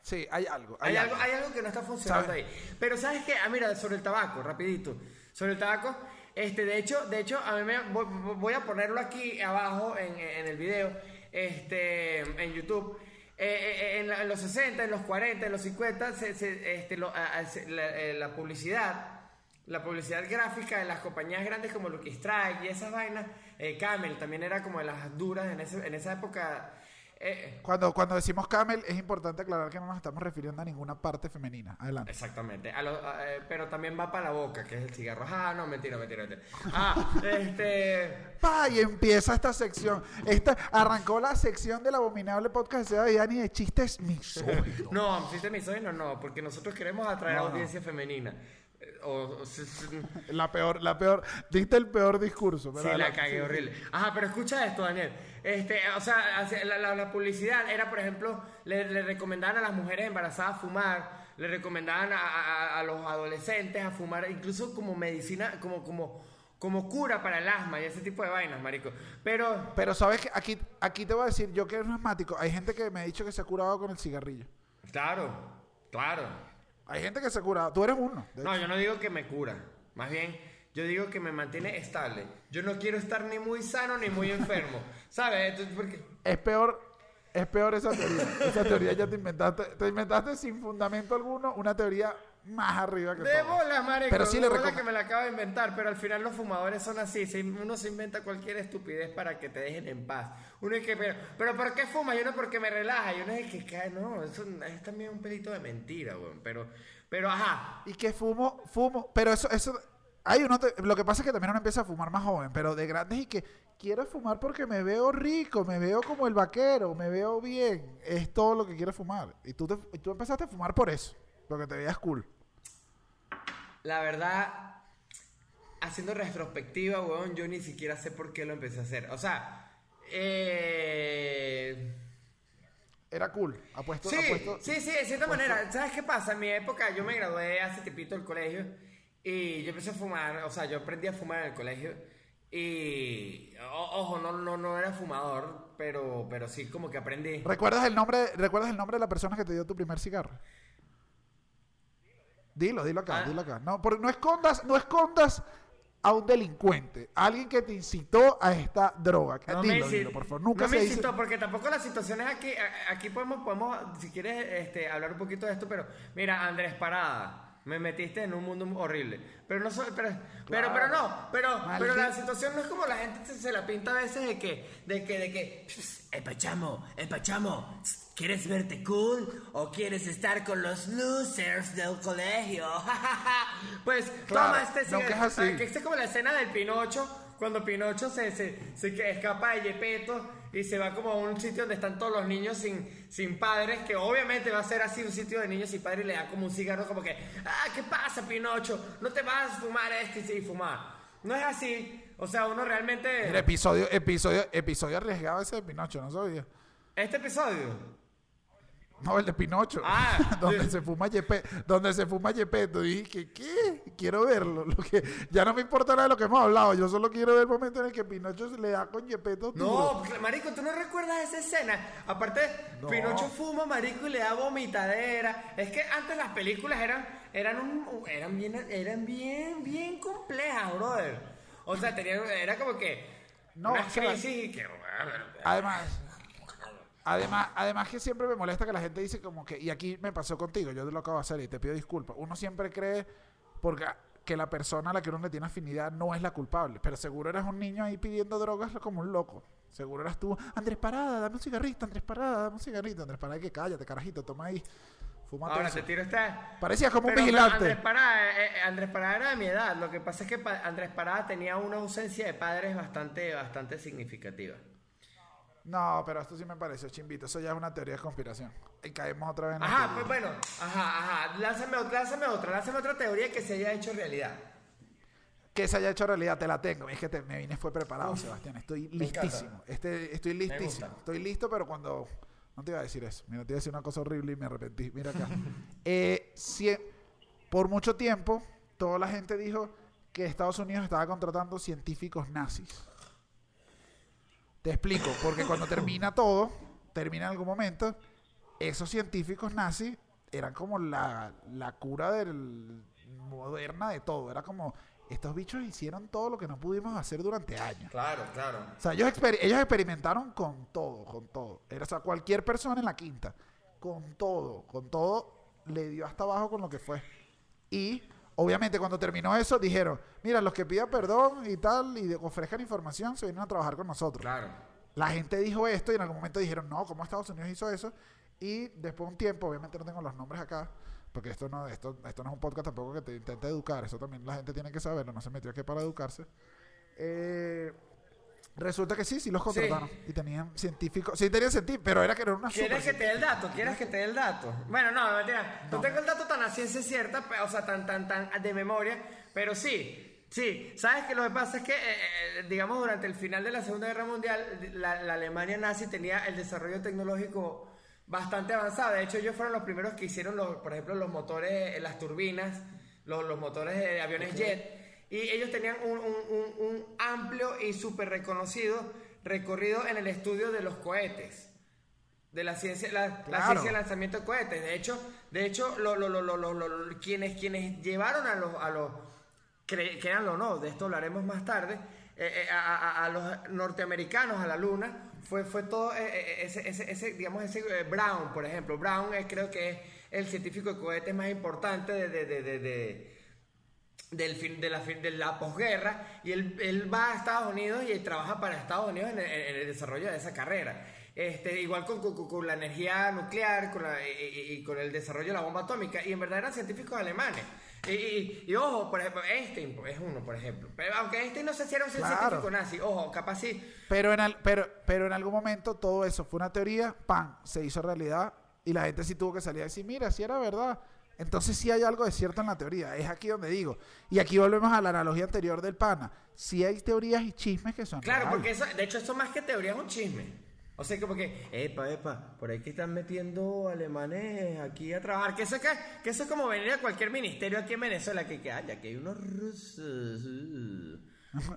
Sí, hay algo. Hay, algo, hay algo que no está funcionando ahí. Pero ¿sabes qué? Ah, mira, sobre el tabaco, rapidito. Sobre el tabaco, este, de hecho, de hecho, a mí me, voy, voy a ponerlo aquí abajo en, en el video, este, en YouTube. eh, en, la- en los 60, en los 40, en los 50, se- se- este, lo- a- a- se- la, eh, la publicidad, la publicidad gráfica de las compañías grandes como Lucky Strike y esas vainas, eh, Camel también era como de las duras en, ese- en esa época. eh, Cuando, cuando decimos camel, es importante aclarar que no nos estamos refiriendo a ninguna parte femenina. Adelante. Exactamente, A lo- a- eh, pero también va para la boca, que es el cigarro. Ah, no, mentira, mentira, mentira. Ah, [LAUGHS] este... Pa, y empieza esta sección. Esta, arrancó la sección del abominable podcast de Seba y Dani de chistes misóginos. No, si te misógino, no, porque nosotros queremos atraer No, no. audiencia femenina. O, o- si- si- La peor, la peor, diste el peor discurso. pero Sí, la cagué horrible. Ajá, pero escucha esto, Daniel. Este, o sea, la, la- la publicidad era, por ejemplo, le, le recomendaban a las mujeres embarazadas fumar, le recomendaban a, a- a los adolescentes a fumar, incluso como medicina, como, como, como cura para el asma y ese tipo de vainas, marico. Pero, Pero sabes que aquí, aquí te voy a decir, yo que era un asmático, hay gente que me ha dicho que se ha curado con el cigarrillo. claro, claro. Hay gente que se ha curado. Tú eres uno. No, yo no digo que me cura. Más bien, yo digo que me mantiene estable. Yo no quiero estar ni muy sano ni muy enfermo. [LAUGHS] ¿Sabes? Entonces, porque... Es peor, es peor esa teoría. Esa teoría ya te inventaste, te inventaste sin fundamento alguno una teoría más arriba que De todo. bolas, marico. Pero sí de le recom- que me la acabo de inventar, pero al final los fumadores son así. uno se inventa cualquier estupidez para que te dejen en paz. Uno es que, pero, pero ¿por qué fuma? Yo no porque me relaja. Y uno es que, cae, no, eso es también un pelito de mentira, weón. Pero, pero, ajá. Y que fumo, fumo, pero eso, eso, hay uno, te- lo que pasa es que también uno empieza a fumar más joven, pero de grandes y que quiero fumar porque me veo rico, me veo como el vaquero, me veo bien, es todo lo que quiero fumar. Y tú, te- y tú empezaste a fumar por eso, porque te veías cool. La verdad, haciendo retrospectiva, weón, yo ni siquiera sé por qué lo empecé a hacer. O sea, eh... Era cool, apuesto, Sí, apuesto. sí, sí, de cierta manera. ¿Sabes qué pasa? En mi época yo me gradué hace tipito del colegio y yo empecé a fumar, o sea, yo aprendí a fumar en el colegio y, o- ojo, no, no, no era fumador, pero, pero sí como que aprendí. ¿Recuerdas el nombre, recuerdas el nombre de la persona que te dio tu primer cigarro? Dilo, dilo acá, Ah. dilo acá. No, por- no escondas, no escondas a un delincuente, a alguien que te incitó a esta droga. No dilo, me dilo, por favor. Nunca no me dice- incitó, porque tampoco las situaciones aquí, aquí podemos, podemos, si quieres, este, hablar un poquito de esto, pero mira, Andrés Parada. Me metiste en un mundo horrible. Pero no soy, pero, pero, pero no, pero, pero la situación no es como la gente se, se la pinta a veces de que, de que, de que, empachamo, empachamo, ¿quieres verte cool o quieres estar con los losers del colegio? [LAUGHS] pues Claro, toma este no, que es así. Que es como la escena del Pinocho, cuando Pinocho se, se, se que- escapa de Yepeto y se va como a un sitio donde están todos los niños sin, sin padres, que obviamente va a ser así un sitio de niños sin padres y le da como un cigarro como que, ah, ¿qué pasa Pinocho? No te vas a fumar este y fumar. No es así. O sea, uno realmente... Mira, episodio, episodio, episodio arriesgado ese de Pinocho, no sabía. Este episodio... No, el de Pinocho. Ah, [LAUGHS] donde sí. se fuma donde se fuma Yepeto. Y dije, ¿qué? Quiero verlo. Lo que, ya no me importa nada de lo que hemos hablado. Yo solo quiero ver el momento en el que Pinocho se le da con Yepeto. No, pues, marico, ¿tú no recuerdas esa escena? Aparte, No. Pinocho fuma, marico, y le da vomitadera. Es que antes las películas eran, eran, un, eran, bien, eran bien, bien complejas, brother. O sea, tenían, era como que No, una crisis que... Además, además, además que siempre me molesta que la gente dice como que, y aquí me pasó contigo, yo te lo acabo de hacer y te pido disculpas. Uno siempre cree porque que la persona a la que uno le tiene afinidad no es la culpable, pero seguro eras un niño ahí pidiendo drogas como un loco. Seguro eras tú, Andrés Parada, dame un cigarrito, Andrés Parada, dame un cigarrito, Andrés Parada, que cállate, carajito, toma ahí. Fúmate Ahora eso. te tiro esta... Parecías como un vigilante. Andrés Parada, eh, eh, Andrés Parada era de mi edad. Lo que pasa es que Andrés Parada tenía una ausencia de padres bastante, bastante significativa. No, pero esto sí me pareció chimbito. Eso ya es una teoría de conspiración. Y caemos otra vez en la Ajá, teoría. pues bueno, ajá, ajá. Lánzame otra, lánzame otra, lánzame otra teoría que se haya hecho realidad. que se haya hecho realidad, te la tengo. Es que te- me vine fue preparado, Sebastián. Estoy listísimo. Este, estoy listísimo. gusta. Estoy listo, pero cuando... No te iba a decir eso. Mira, te iba a decir una cosa horrible y me arrepentí. Mira acá. [LAUGHS] Eh, cien- por mucho tiempo, toda la gente dijo que Estados Unidos estaba contratando científicos nazis. Te explico. Porque cuando termina todo, termina en algún momento, esos científicos nazis eran como la, la cura del, moderna de todo. Era como estos bichos hicieron todo lo que no pudimos hacer durante años. Claro, claro. O sea, ellos, exper- ellos experimentaron con todo, con todo. Era, o sea, cualquier persona en la quinta, con todo, con todo, le dio hasta abajo con lo que fue. Y obviamente cuando terminó eso, dijeron, mira, los que pidan perdón y tal, y ofrezcan información, se vienen a trabajar con nosotros. Claro. La gente dijo esto y en algún momento dijeron, no, ¿cómo Estados Unidos hizo eso? Y después de un tiempo, obviamente no tengo los nombres acá, porque esto no, esto, esto no es un podcast tampoco que te intente educar, eso también la gente tiene que saberlo, no se metió aquí para educarse. Eh, resulta que sí, sí los contrataron. Y tenían científicos, sí tenían científicos, pero era que era una ¿Quieres que te dé el dato? ¿Quieres que te dé el dato? Bueno, no, no, mentira. No, No. tengo el dato tan a ciencia cierta, o sea, tan, tan, tan de memoria, pero sí. Sí, sabes que lo que pasa es que, eh, eh, digamos, durante el final de la Segunda Guerra Mundial, la, la Alemania nazi tenía el desarrollo tecnológico bastante avanzado. De hecho, ellos fueron los primeros que hicieron, los, por ejemplo, los motores, eh, las turbinas, los, los motores de aviones jet. Y ellos tenían un, un- un- un amplio y súper reconocido recorrido en el estudio de los cohetes de la ciencia la, ciencia del lanzamiento de cohetes. De hecho de hecho lo, lo- lo- quienes quienes llevaron a los a los créanlo o no de esto hablaremos más tarde eh, eh, a, a- a los norteamericanos a la luna fue fue todo eh, ese, ese, ese, digamos ese Brown por ejemplo. Brown es, creo que es el científico de cohetes más importante de, de, de- de- de- del fin, de, la, fin- de la posguerra y él, él va a Estados Unidos y trabaja para Estados Unidos en el, en el desarrollo de esa carrera. Este, igual con, con- con la energía nuclear con la- y, y- con el desarrollo de la bomba atómica. Y en verdad eran científicos alemanes. Y, y- y ojo, por ejemplo, Einstein es uno, por ejemplo. Pero aunque Einstein no sé si era un Claro. científico nazi, ojo, capaz sí. Pero en, al- pero, pero en algún momento todo eso fue una teoría, pan, se hizo realidad y la gente sí tuvo que salir a decir, mira, si era verdad. Entonces sí hay algo de cierto en la teoría. Es aquí donde digo. Y aquí volvemos a la analogía anterior del pana. Sí hay teorías y chismes que son Claro, reales. porque eso, de hecho, eso más que teoría es un chisme. O sea, como que, epa, epa, por ahí que están metiendo alemanes aquí a trabajar. Que eso, es que, que eso es como venir a cualquier ministerio aquí en Venezuela, que, que ay, aquí hay unos rusos. uh". [LAUGHS]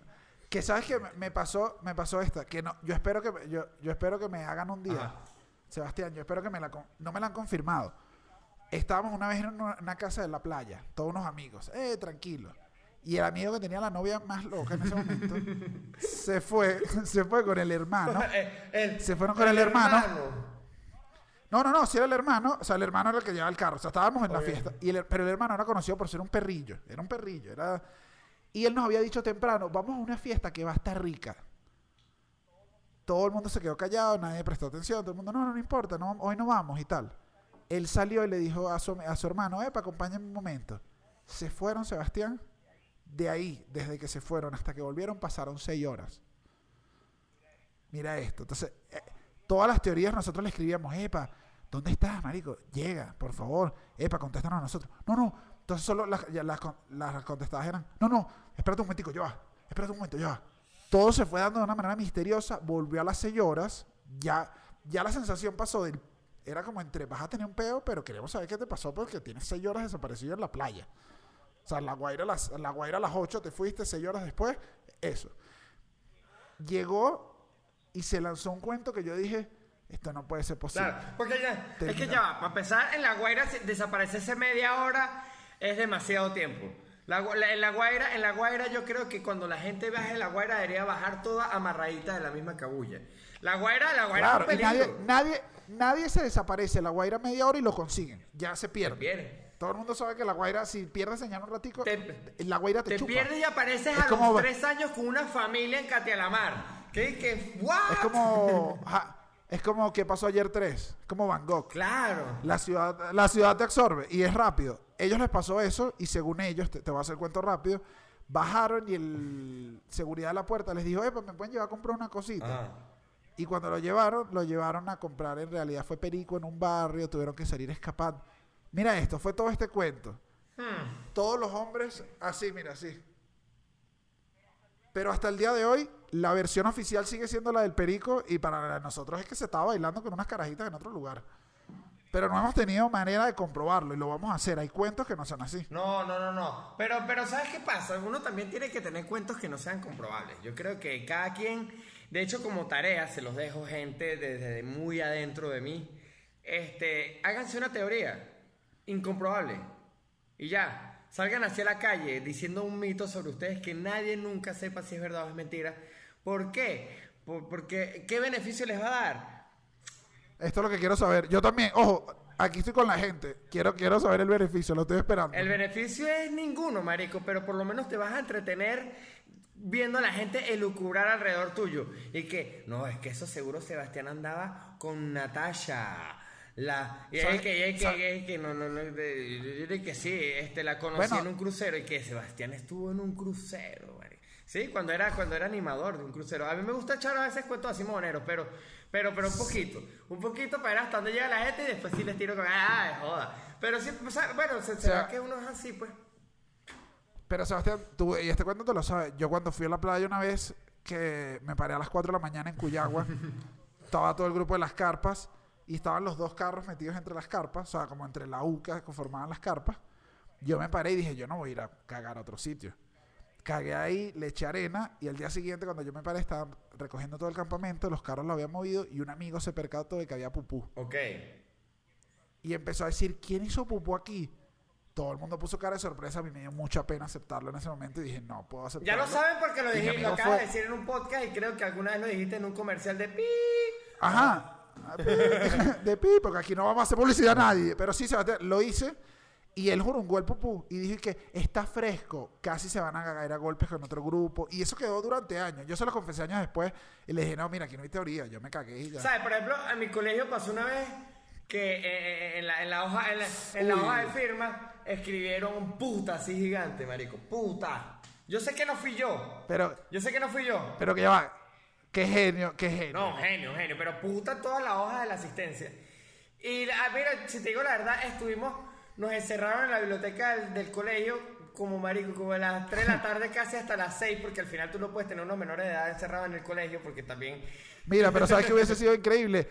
Que sabes que me- pasó, me pasó esta, que no, yo espero que yo, yo espero que me hagan un día. Ajá. Sebastián, yo espero que me la no me la han confirmado. Estábamos una vez en una, una casa de la playa, todos unos amigos, eh, tranquilo. Y el amigo que tenía la novia más loca en ese momento [LAUGHS] se fue, [LAUGHS] se fue con el hermano. [LAUGHS] Eh, el- Se fueron con el hermano. No, no, no, si era el hermano, o sea, el hermano era el que llevaba el carro, o sea, estábamos en la fiesta, y el- pero el hermano era conocido por ser un perrillo, era un perrillo, era... Y él nos había dicho temprano, vamos a una fiesta que va a estar rica. Todo el mundo se quedó callado, nadie prestó atención, todo el mundo, no, no, no importa, no, hoy no vamos y tal. Él salió y le dijo a su, hermano, epa, acompáñame un momento. Se fueron, Sebastián, de ahí, desde que se fueron hasta que volvieron, pasaron seis horas. Mira esto. Entonces, eh, todas las teorías nosotros le escribíamos, epa, ¿dónde estás, marico? Llega, por favor. Epa, contéstanos a nosotros. No, no. Entonces solo las, las contestadas eran, no, no, espérate un momentico, yo va. Espérate un momento, yo va. Todo se fue dando de una manera misteriosa, volvió a las seis horas, ya, ya la sensación pasó del... Era como entre, vas a tener un peo, pero queremos saber qué te pasó porque tienes seis horas desaparecido en la playa. O sea, la Guaira, a las, la Guaira a las 8, te fuiste seis horas después, eso. Llegó y se lanzó un cuento que yo dije, esto no puede ser posible. Claro, porque ya, es que ya va, para empezar, en La Guaira desaparecerse media hora es demasiado tiempo. La, Gua- la- en, la Guaira, en La Guaira yo creo que cuando la gente baje de La Guaira debería bajar toda amarradita de la misma cabulla. La Guaira, La Guaira Claro, es un nadie, nadie, nadie se desaparece la Guaira media hora y lo consiguen. Ya se pierde. pierdes. Todo el mundo sabe que la Guaira, si pierde señal un ratico, Te- la Guaira te, Te chupa. pierdes y apareces Es a como los tres años con una familia en Catialamar. ¿Qué? ¿Qué? ¿What? Es como, ja, es como que pasó ayer 3, es como Van Gogh. Claro. La ciudad, la ciudad te absorbe y es rápido. Ellos les pasó eso y según ellos, te, te voy a hacer el cuento rápido, bajaron y el seguridad de la puerta les dijo, Epa, ¿me pueden llevar a comprar una cosita? Y cuando lo llevaron, lo llevaron a comprar, en realidad fue perico en un barrio, tuvieron que salir escapando. Mira esto, fue todo este cuento. Hmm. Todos los hombres así, mira, así. Pero hasta el día de hoy, la versión oficial sigue siendo la del perico y para nosotros es que se estaba bailando con unas carajitas en otro lugar. Pero no hemos tenido manera de comprobarlo y lo vamos a hacer. Hay cuentos que no son así. No, no, no, no. Pero, pero ¿sabes qué pasa? Uno también tiene que tener cuentos que no sean comprobables. Yo creo que cada quien, de hecho como tarea, se los dejo gente desde muy adentro de mí, este, háganse una teoría incomprobable. Y ya. salgan hacia la calle diciendo un mito sobre ustedes que nadie nunca sepa si es verdad o es mentira. ¿Por qué? Por- porque, ¿qué beneficio les va a dar? Esto es lo que quiero saber. Yo también, ojo, aquí estoy con la gente. Quiero, quiero saber el beneficio, lo estoy esperando. El beneficio es ninguno, marico, pero por lo menos te vas a entretener viendo a la gente elucubrar alrededor tuyo. Y que, no, es que eso seguro Sebastián andaba con Natasha. La, y que, es que, es que, no, no, no, de- que sí, este, la conocí en un crucero y que Sebastián estuvo en un crucero. Sí, cuando era, cuando era animador de un crucero. A mí me gusta echar a veces cuentos así moneros, pero, pero, pero un poquito. Un poquito para ver hasta dónde llega la gente y después sí les tiro con, ah, joda. Pero sí, o sea, bueno, se, ve que uno es así, pues. Pero Sebastián, tú, y este cuento te lo sabes. Yo cuando fui a la playa una vez que me paré a las 4 de la mañana en Cuyagua, [LAUGHS] estaba todo el grupo de las carpas y estaban los dos carros metidos entre las carpas, o sea, como entre la UCA que conformaban las carpas. Yo me paré y dije, yo no voy a ir a cagar a otro sitio. Cagué ahí, le eché arena y al día siguiente cuando yo me paré estaban recogiendo todo el campamento, los carros lo habían movido y un amigo se percató de que había pupú. Ok. Y empezó a decir, ¿quién hizo pupú aquí? Todo el mundo puso cara de sorpresa, a mí me dio mucha pena aceptarlo en ese momento y dije, no puedo Ya aceptarlo. lo saben porque lo, dije, lo acabas fue- de decir en un podcast y creo que alguna vez lo dijiste en un comercial de pi. Ajá. [LAUGHS] De pi, porque aquí no vamos a hacer publicidad a nadie. Pero sí, Sebastián, lo hice y él jurungó el pupú y dije que está fresco. Casi se van a caer a golpes con otro grupo. Y eso quedó durante años. Yo se lo confesé años después y le dije, no, mira, aquí no hay teoría. Yo me cagué y ya. ¿Sabes? Por ejemplo, en mi colegio pasó una vez que eh, eh, en, la, en la hoja, en la, en la hoja de firma escribieron puta así gigante, marico. Puta. Yo sé que no fui yo. Pero, Yo sé que no fui yo. pero que ya va. Qué genio, qué genio. No, genio, genio, pero puta toda la hoja de la asistencia. Y ah, mira, si te digo la verdad, estuvimos, nos encerraron en la biblioteca del, del colegio como marico, como a las 3 de la [LAUGHS] tarde casi hasta las 6, porque al final tú no puedes tener unos menores de edad encerrados en el colegio, porque también... Mira, pero ¿sabes qué hubiese [LAUGHS] sido increíble?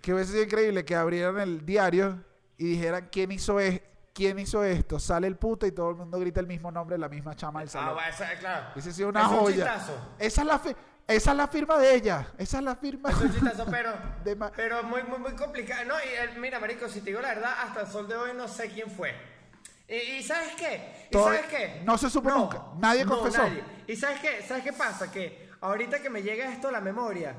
Que hubiese sido increíble que abrieran el diario y dijeran quién hizo, es, quién hizo esto. Sale el puto y todo el mundo grita el mismo nombre, la misma chama del Ah, salón. va, esa, claro. Hubiese sido una Es un joya. chistazo. Esa es, la fi- esa es la firma de ella. Esa es la firma. Es un [LAUGHS] chistazo, pero, De pero muy, muy, muy complicado. No, y eh, mira, marico, si te digo la verdad, hasta el sol de hoy no sé quién fue. Y, y ¿sabes qué? ¿Y Todavía- sabes qué? no se supo nunca. Nadie confesó. ¿Y sabes qué? ¿Sabes qué pasa? Que ahorita que me llega esto a la memoria,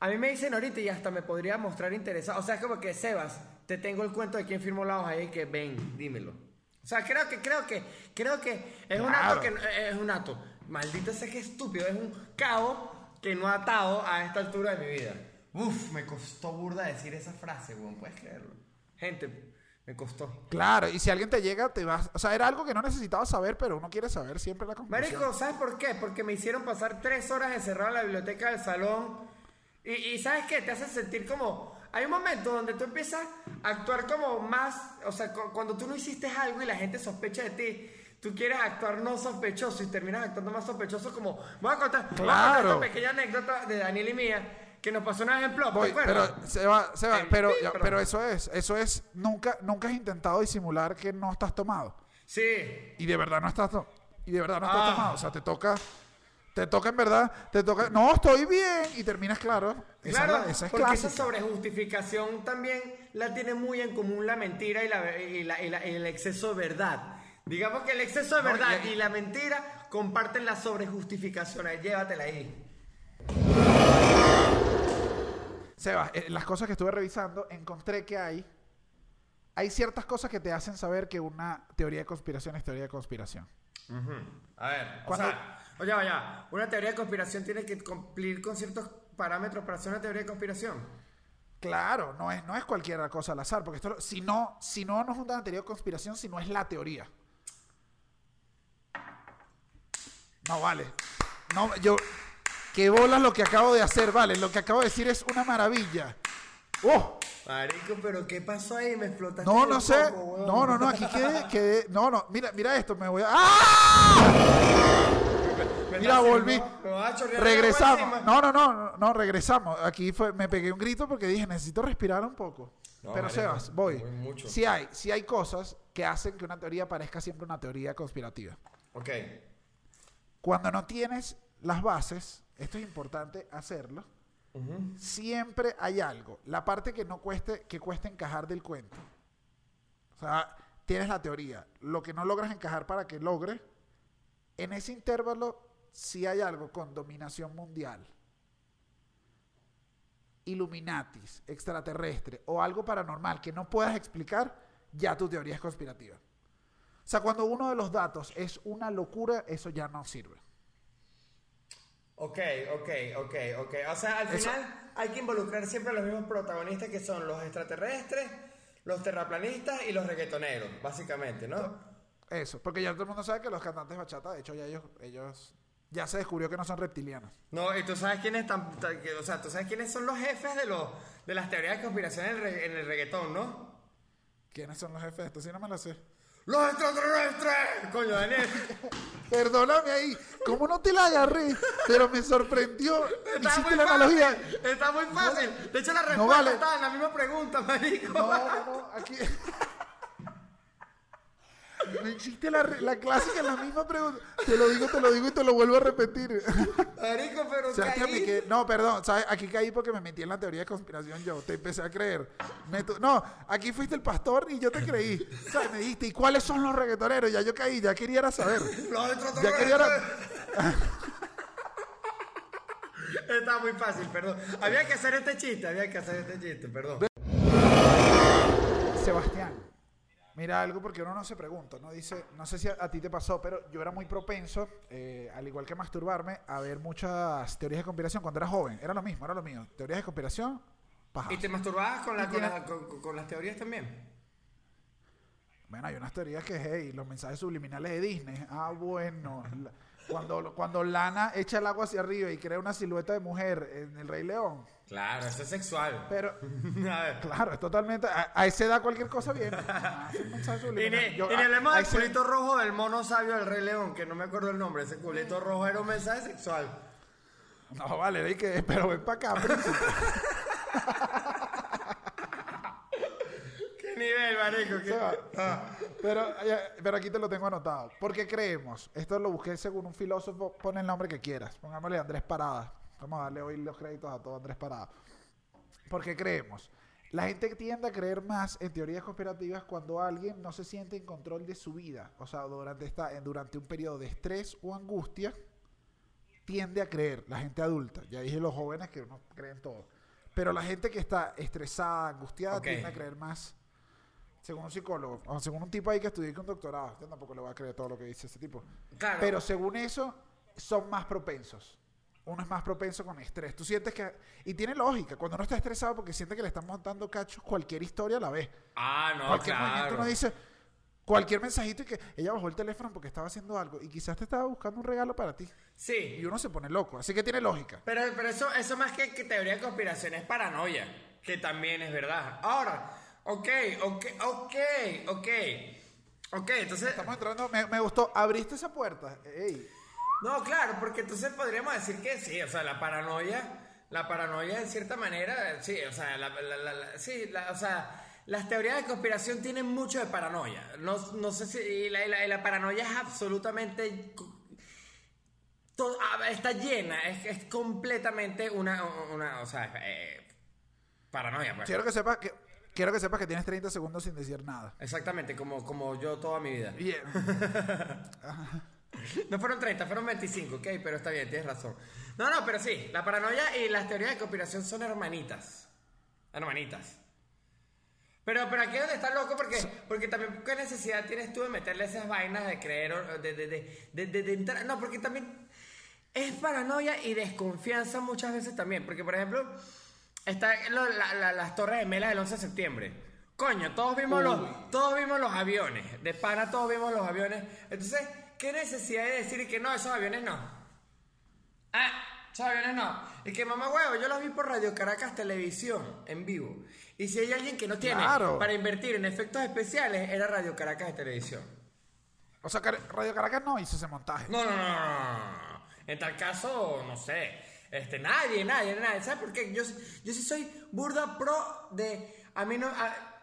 a mí me dicen ahorita y hasta me podría mostrar interesado. O sea, es como que, Sebas, te tengo el cuento de quién firmó la hoja y que ven, dímelo. O sea, creo que, creo que, creo que es un Claro. acto que no- es un acto. Maldito sea que estúpido, es un cabo que no ha atado a esta altura de mi vida. Uf, me costó burda decir esa frase, weón, puedes creerlo. Gente, me costó. Claro, y si alguien te llega, te vas. O sea, era algo que no necesitabas saber, pero uno quiere saber siempre la conclusión. Marico, ¿sabes por qué? Porque me hicieron pasar tres horas encerrado en la biblioteca del salón. Y, y ¿sabes qué? Te hace sentir como... Hay un momento donde tú empiezas a actuar como más... O sea, cu- cuando tú no hiciste algo y la gente sospecha de ti, tú quieres actuar no sospechoso y terminas actuando más sospechoso como... Voy a contar, voy a contar Claro. esta pequeña anécdota de Daniel y mía que nos pasó Plop, ¿te Voy, pero se va, se va, pero, pero eso es, eso es, nunca, nunca has intentado disimular que no estás tomado. Sí. Y de verdad no estás, y de verdad no estás Ah. tomado. O sea, te toca, te toca en verdad, te toca, no, estoy bien, y terminas claro. Esa Claro, es, la- esa es porque clásica. esa sobrejustificación también la tiene muy en común la mentira y, la, y, la- y la- y el exceso de verdad. Digamos que el exceso de No, verdad y- y, la mentira comparten la sobrejustificación. Ahí, Llévatela ahí. Seba, eh, las cosas que estuve revisando, encontré que hay, hay ciertas cosas que te hacen saber que una teoría de conspiración es teoría de conspiración. A ver, Cuando- o sea, oye, oye, una teoría de conspiración tiene que cumplir con ciertos parámetros para ser una teoría de conspiración. Claro, no es, no es cualquier cosa al azar, porque esto, si no, si no, no es una teoría de conspiración, si no es la teoría. No, vale. No, yo, qué bolas lo que acabo de hacer, vale. Lo que acabo de decir es una maravilla. ¡Oh! Marico, pero ¿qué pasó ahí? Me explotaste. No, no sé. No, no, no, aquí quedé, quedé. No, no, mira, mira esto, me voy a. ¡Ah! Mira, volví. Regresamos. No, no, no, no, regresamos. Aquí fue, me pegué un grito porque dije, necesito respirar un poco. No, Pero Sebas, voy. Sí hay, sí hay cosas que hacen que una teoría parezca siempre una teoría conspirativa. Ok. Cuando no tienes las bases, esto es importante hacerlo. Siempre hay algo. La parte que no cueste, que cueste encajar del cuento. O sea, tienes la teoría. Lo que no logras encajar para que logre, en ese intervalo si hay algo con dominación mundial, Illuminatis, extraterrestre o algo paranormal que no puedas explicar, ya tu teoría es conspirativa. O sea, cuando uno de los datos es una locura, eso ya no sirve. Ok, ok, ok, ok. O sea, al final hay que involucrar siempre a los mismos protagonistas que son los extraterrestres, los terraplanistas y los reggaetoneros, básicamente, ¿no? Eso, porque ya todo el mundo sabe que los cantantes bachata, de hecho, ya ellos, ellos ya se descubrió que no son reptilianos. No, y tú sabes quiénes están, o sea, tú sabes quiénes son los jefes de los de las teorías de conspiración en el, en el reggaetón, ¿no? ¿Quiénes son los jefes? Esto sí no me lo sé. ¡Los extraterrestres! Coño, Daniel. [LAUGHS] Perdóname ahí. ¿Cómo no te la agarré? Pero me sorprendió. Está Hiciste muy la fácil. analogía. Está muy fácil. De hecho, la respuesta vale. está en la misma pregunta, marico. No, no, no. Aquí. [LAUGHS] [LAUGHS] Me hiciste la, la clásica, la misma pregunta. Te lo digo, te lo digo y te lo vuelvo a repetir. [LAUGHS] Marico, pero caí. No, perdón, ¿sabes? Aquí caí porque me metí en la teoría de conspiración yo. Te empecé a creer. Me tu- No, aquí fuiste el pastor y yo te creí. ¿Sabes? Me dijiste, ¿y cuáles son los reggaetoneros? Ya yo caí, ya quería era saber. [LAUGHS] Los Ya quería era... Está muy fácil, perdón. Había que hacer este chiste, había que hacer este chiste, perdón. Sebastián, mira algo porque uno no se pregunta, ¿no? Dice, no sé si a, a ti te pasó, pero yo era muy propenso, eh, al igual que masturbarme, a ver muchas teorías de conspiración cuando era joven. Era lo mismo, era lo mío. Teorías de conspiración, paja. ¿Y te masturbabas con, la- con, tiene- la- con- con las teorías también? Bueno, hay unas teorías que, hey, los mensajes subliminales de Disney. Ah, bueno. Cuando, cuando Lana echa el agua hacia arriba y crea una silueta de mujer en el Rey León. Claro, eso es sexual. Pero, [LAUGHS] A ver. claro, es totalmente. A, a esa edad cualquier cosa viene. [LAUGHS] Ah, Y subliminal. ni, Yo- y ni a- hablemos a del culito rojo del mono sabio del Rey León, que no me acuerdo el nombre. Ese culito rojo era un mensaje sexual. No, vale, que, pero ven para acá, príncipe. [LAUGHS] ¿Qué nivel, marico? ¿Qué- Ah. Pero, ya- pero aquí te lo tengo anotado. ¿Por qué creemos? Esto lo busqué según un filósofo. Pon el nombre que quieras. Pongámosle Andrés Parada. Vamos a darle hoy los créditos a todo Andrés Parada. ¿Por qué creemos? La gente tiende a creer más en teorías conspirativas cuando alguien no se siente en control de su vida. O sea, durante, esta, durante un periodo de estrés o angustia, tiende a creer. La gente adulta. Ya dije los jóvenes que no creen todo. Pero la gente que está estresada, angustiada, tiende a creer más según un psicólogo, o según un tipo ahí que estudió con doctorado, yo tampoco le voy a creer todo lo que dice ese tipo. Claro. Pero según eso, son más propensos. Uno es más propenso con estrés. Tú sientes que. Y tiene lógica. Cuando uno está estresado porque siente que le están montando cachos, cualquier historia la ve. Ah, no, cualquier claro. uno dice. Cualquier mensajito y que ella bajó el teléfono porque estaba haciendo algo y quizás te estaba buscando un regalo para ti. Sí, Y uno se pone loco. Así que tiene lógica. Pero, pero eso, eso más que, que teoría de conspiración es paranoia, que también es verdad. Ahora, ok, ok, ok, ok. Ok, entonces... Estamos entrando. Me, me gustó. Abriste esa puerta. Ey. No, claro, porque entonces podríamos decir que sí, o sea, la paranoia, la paranoia en cierta manera, sí, o sea, la, la- la- la- sí, la- o sea, las teorías de conspiración tienen mucho de paranoia. No, no sé si, y la, y la- y la paranoia es absolutamente... todo- ah, está llena, es, es completamente una, una, o sea, eh, paranoia, pues. Quiero que sepas que. Quiero que sepas que tienes 30 segundos sin decir nada. Exactamente, como, como yo toda mi vida. Bien. [LAUGHS] [LAUGHS] No fueron 30, fueron 25, ok, pero está bien, tienes razón. No, no, pero sí, la paranoia y las teorías de conspiración son hermanitas. Hermanitas. Pero, pero aquí es donde está loco porque, porque también qué necesidad tienes tú de meterle esas vainas de creer, o de, de, de, de- entrar. No, porque también es paranoia y desconfianza muchas veces también. Porque, por ejemplo, está lo- la- la- las torres gemelas del 11 de septiembre. Coño, todos vimos, los, todos vimos los aviones. De pana todos vimos los aviones. Entonces, ¿qué necesidad de decir que no, esos aviones no? Ah, esos aviones no. Y que mamá huevo, yo los vi por Radio Caracas Televisión en vivo. Y si hay alguien que no tiene Claro. para invertir en efectos especiales, era Radio Caracas de Televisión. O sea, que Radio Caracas no hizo ese montaje. No, no, no, no, no, no. En tal caso, no sé. Este, nadie, nadie, nadie. ¿Sabes por qué? Yo, yo sí soy burda pro de. A mí no. a-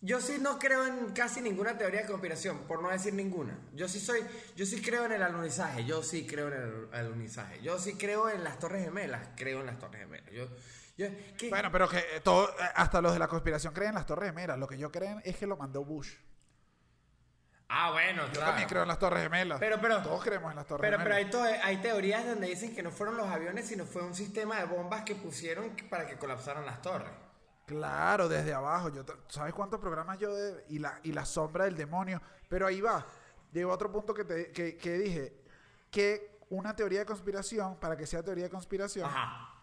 yo sí no creo en casi ninguna teoría de conspiración, por no decir ninguna. Yo sí soy, yo sí creo en el alunizaje, yo sí creo en el alunizaje. Yo sí creo en las Torres Gemelas, creo en las Torres Gemelas. Yo, yo, ¿qué? Bueno, pero que eh, todo, eh, hasta los de la conspiración creen en las Torres Gemelas. Lo que yo creen es que lo mandó Bush. Ah, bueno, Yo claro. también creo en las Torres Gemelas. Pero, pero, Todos creemos en las Torres pero, pero hay, Gemelas. hay teorías donde dicen que no fueron los aviones, sino fue un sistema de bombas que pusieron para que colapsaran las torres. Claro, desde abajo. Yo, ¿Sabes cuántos programas yo de, y, la, y la sombra del demonio? Pero ahí va. Llegó a otro punto que, te, que, que dije que una teoría de conspiración, para que sea teoría de conspiración, Ajá.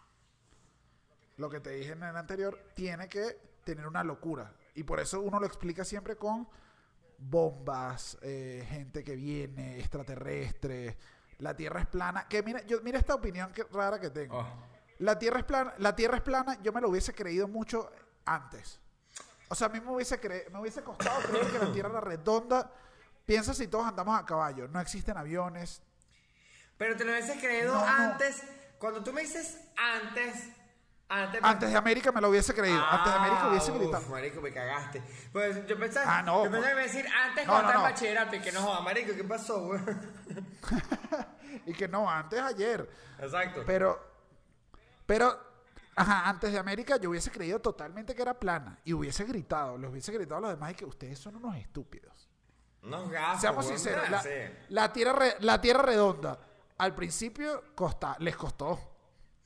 lo que te dije en el anterior, tiene que tener una locura. Y por eso uno lo explica siempre con bombas, eh, gente que viene, extraterrestres, la Tierra es plana. Que mira, yo, mira esta opinión que, rara que tengo. Oh. La Tierra es plana, la Tierra es plana, yo me lo hubiese creído mucho antes. O sea, a mí me hubiese, cre- me hubiese costado creer que la Tierra era redonda. Piensa si todos andamos a caballo, no existen aviones. Pero te lo hubieses creído No, no. antes. Cuando tú me dices antes. Antes, Antes de América me lo hubiese creído. antes de América hubiese Ah, gritado. uf, marico, me cagaste. Pues yo pensaba, Ah, no, yo pensaba pues. que me iba a decir antes No, cuando no, no. bachillerato y que no joda, marico, ¿qué pasó, güey? [LAUGHS] Y que no, antes ayer. Exacto. Pero, pero, ajá, antes de América yo hubiese creído totalmente que era plana. Y hubiese gritado, les hubiese gritado a los demás y que ustedes son unos estúpidos. Unos gastos. Seamos sinceros, la, sí. la tierra re- la tierra redonda, al principio costa, les costó.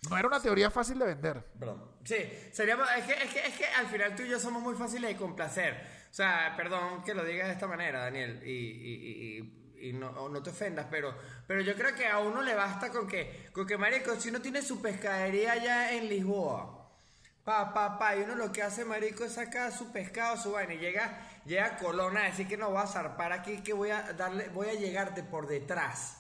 No era una teoría fácil de vender. Perdón. Sí, seríamos, es que, es, que, es que al final tú y yo somos muy fáciles de complacer. O sea, perdón que lo digas de esta manera, Daniel, y, y, y- y- no, no te ofendas, pero, pero yo creo que a uno le basta con que, con que, marico, si uno tiene su pescadería allá en Lisboa, pa, pa, pa, y uno lo que hace, marico, es sacar su pescado, su vaina, y llega, llega a Colón a decir que no va a zarpar aquí, que voy a darle, voy a llegarte por detrás.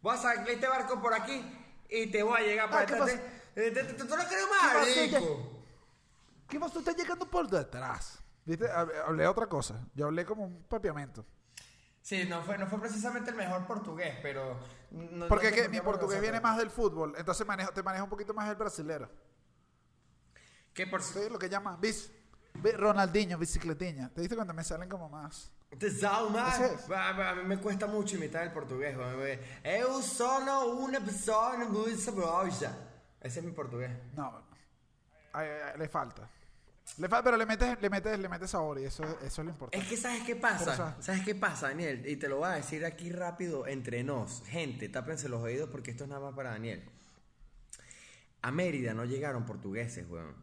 Voy a sacar este barco por aquí y te voy a llegar por Ah, ¿qué detrás. ¿Tú no crees marico? ¿Qué más tú estás llegando por detrás? ¿Viste? Hab- Hablé otra cosa. Yo hablé como un papiamento. Sí, no fue, no fue precisamente el mejor portugués, pero... no- Porque no que mi portugués viene más del fútbol. Entonces manejo, te maneja un poquito más el brasilero. ¿Qué por Sí, lo que llama bis, bi- Ronaldinho, bicicletiña. ¿Te diste cuenta? Me salen como más. Te salma. Ese es. A, mí me cuesta mucho imitar el portugués. Eu sono una persona muy sabrosa. Ese es mi portugués. No, le falta. Le pero le metes, le metes, le metes sabor y eso, eso es lo importante. Es que ¿sabes qué pasa? ¿Sabes qué pasa, Daniel? Y te lo voy a decir aquí rápido entre nos. Gente, tápense los oídos porque esto es nada más para Daniel. A Mérida no llegaron portugueses, weón.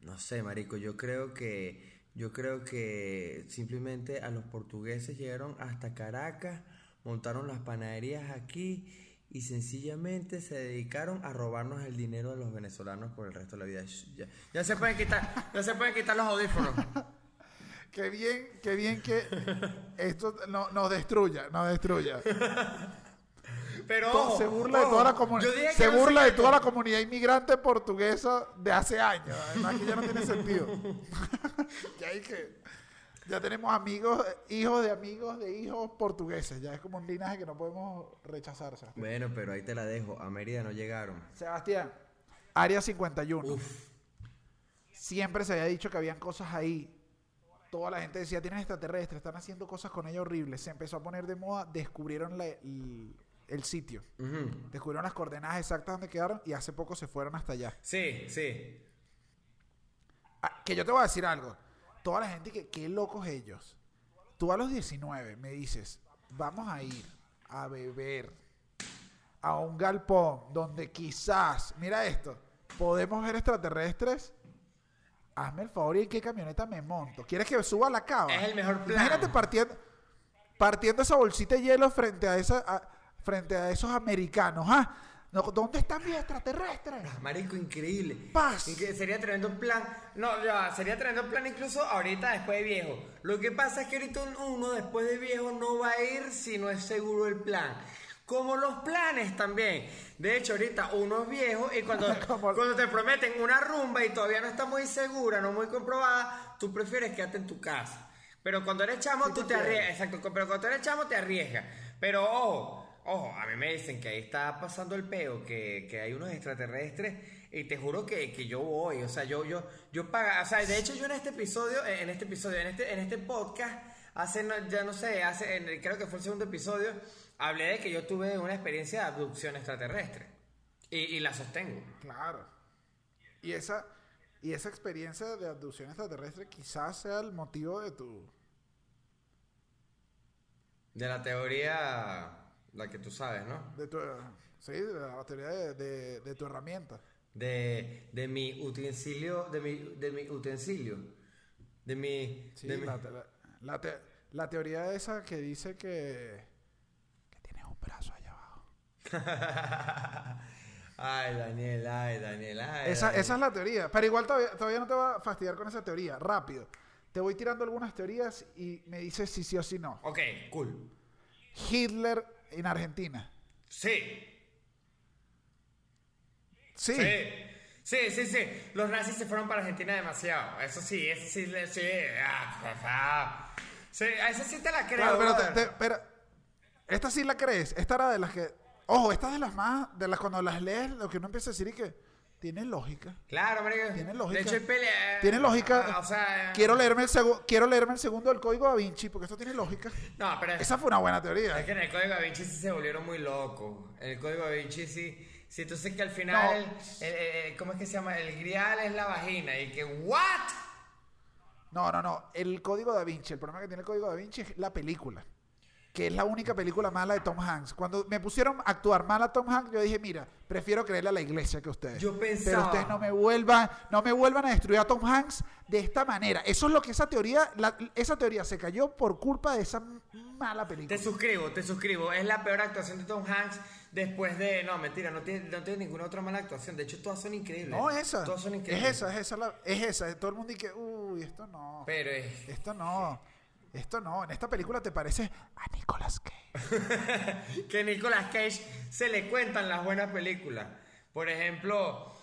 No sé, marico, yo creo que yo creo que simplemente a los portugueses llegaron hasta Caracas, montaron las panaderías aquí y sencillamente se dedicaron a robarnos el dinero de los venezolanos por el resto de la vida. Ya, ya se pueden quitar, ya se pueden quitar los audífonos. [LAUGHS] Qué bien, qué bien que esto no, nos destruya, nos destruya. Pero ojo, se burla de toda la comunidad. Se burla de toda la comunidad inmigrante portuguesa de hace años. Además que ya no tiene sentido. [LAUGHS] [LAUGHS] ya hay que. Ya tenemos amigos, hijos de amigos de hijos portugueses. Ya es como un linaje que no podemos rechazar. Sebastián. Bueno, pero ahí te la dejo. A Mérida no llegaron. Sebastián, Área 51. Uf. Siempre se había dicho que habían cosas ahí. Toda la gente decía, tienen extraterrestres, están haciendo cosas con ellos horribles. Se empezó a poner de moda, descubrieron la- el, el sitio. Descubrieron las coordenadas exactas donde quedaron y hace poco se fueron hasta allá. Sí, sí. Ah, que yo te voy a decir algo. Toda la gente que, qué locos ellos. Tú a los 19 me dices, vamos a ir a beber a un galpón donde quizás, mira esto, podemos ver extraterrestres. Hazme el favor y en qué camioneta me monto. ¿Quieres que suba a la cava? Es el mejor plan. Imagínate partiendo, partiendo esa bolsita de hielo frente a esa, a- frente a esos americanos. ¿ah? No, ¿Dónde están mis extraterrestres? Marico, increíble. Paz. Incre- sería tremendo plan. No, ya, sería tremendo plan incluso ahorita después de viejo. Lo que pasa es que ahorita un- uno después de viejo no va a ir si no es seguro el plan. Como los planes también. De hecho, ahorita uno es viejo y cuando, [LAUGHS] cuando te prometen una rumba y todavía no está muy segura, no muy comprobada, tú prefieres quedarte en tu casa. Pero cuando eres chamo, tú te arriesgas. Exacto, pero cuando eres chamo, te arriesgas. Pero ojo, ojo, a mí me dicen que ahí está pasando el peo, que, que hay unos extraterrestres. Y te juro que, que yo voy, o sea, yo, yo, yo paga, o sea, de hecho yo en este episodio, en este episodio, en este, en este podcast, hace, ya no sé, hace, en el- creo que fue el segundo episodio, hablé de que yo tuve una experiencia de abducción extraterrestre. Y, y la sostengo. Claro. Y esa, Y esa experiencia de abducción extraterrestre quizás sea el motivo de tu... De la teoría, la que tú sabes, ¿no? De tu sí, de la teoría de, de- de tu herramienta. De, de mi utensilio, de mi, de mi utensilio. De mi... Sí, de la, te- la- la te- la teoría esa que dice que... Que tienes un brazo allá abajo. [LAUGHS] ay, Daniel, ay, Daniel, ay. Esa, Daniel. esa es la teoría. Pero igual todavía, todavía no te voy a fastidiar con esa teoría. Rápido. Te voy tirando algunas teorías y me dices si sí o si no. Ok, cool. Hitler en Argentina. Sí. Sí. Sí. Sí, sí. Los nazis se fueron para Argentina demasiado. Eso sí, eso sí, sí. Ah. Sí, a esa sí te la creo. Claro, pero, te- brother. te- pero esta sí la crees. Esta era de las que. Ojo, esta es de las más. De las cuando las lees, lo que uno empieza a decir es que tiene lógica. Claro, marico. Tiene lógica. De hecho, pelea. Tiene lógica. Ah, O sea. quiero, leerme el segu- quiero leerme el segundo del código da Vinci, porque esto tiene lógica. No, pero. Esa fue una buena teoría. Es que en el código da Vinci sí se volvieron muy locos. En el código da Vinci sí. Sí, tú sé que al No. final. el- el- el- ¿Cómo es que se llama? El grial es la vagina. Y que, ¿what? No, no, no. El código da Vinci, el problema que tiene el código da Vinci es la película. Que es la única película mala de Tom Hanks. Cuando me pusieron a actuar mal a Tom Hanks, yo dije, mira, prefiero creerle a la iglesia que ustedes. Yo Pero pensaba- ustedes no me vuelvan, no me vuelvan a destruir a Tom Hanks de esta manera. Eso es lo que esa teoría, la- esa teoría se cayó por culpa de esa mala película. Te suscribo, te suscribo. Es la peor actuación de Tom Hanks después de. No, mentira, no tiene, no tiene ninguna otra mala actuación. De hecho, todas son increíbles. No, esa. Todas son Es increíbles. esa, es esa, la- es esa. Todo el mundo dice, uy, esto no. Pero es. Esto no. Esto no. En esta película te parece a Nicolas Cage. [LAUGHS] que Nicolas Cage se le cuentan las buenas películas. Por ejemplo,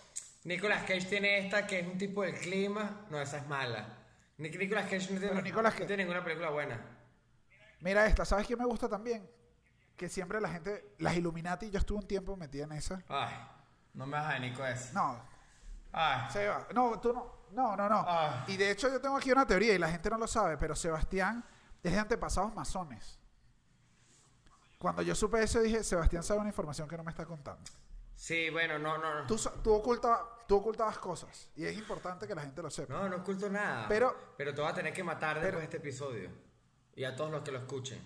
Nicolas Cage tiene esta que es un tipo del clima. No, esa es mala. Nic- Nicolas Cage no tiene, Pero Nicolas no Cage- tiene ninguna película buena. Mira esta, ¿sabes qué me gusta también? Que siempre la gente, las Illuminati, yo estuve un tiempo metida en esa. Ay, no me vas a Nico eso. No, Ay, no, tú no, no, no, no. Ah. Y de hecho yo tengo aquí una teoría y la gente no lo sabe, pero Sebastián es de antepasados masones. Cuando yo supe eso dije, Sebastián sabe una información que no me está contando. sí, bueno, no, no. Tú, sa- tú, oculta- tú ocultabas cosas y es importante que la gente lo sepa. No, no oculto nada. Pero- pero te vas a tener que matar después pero- de este episodio. Y a todos los que lo escuchen.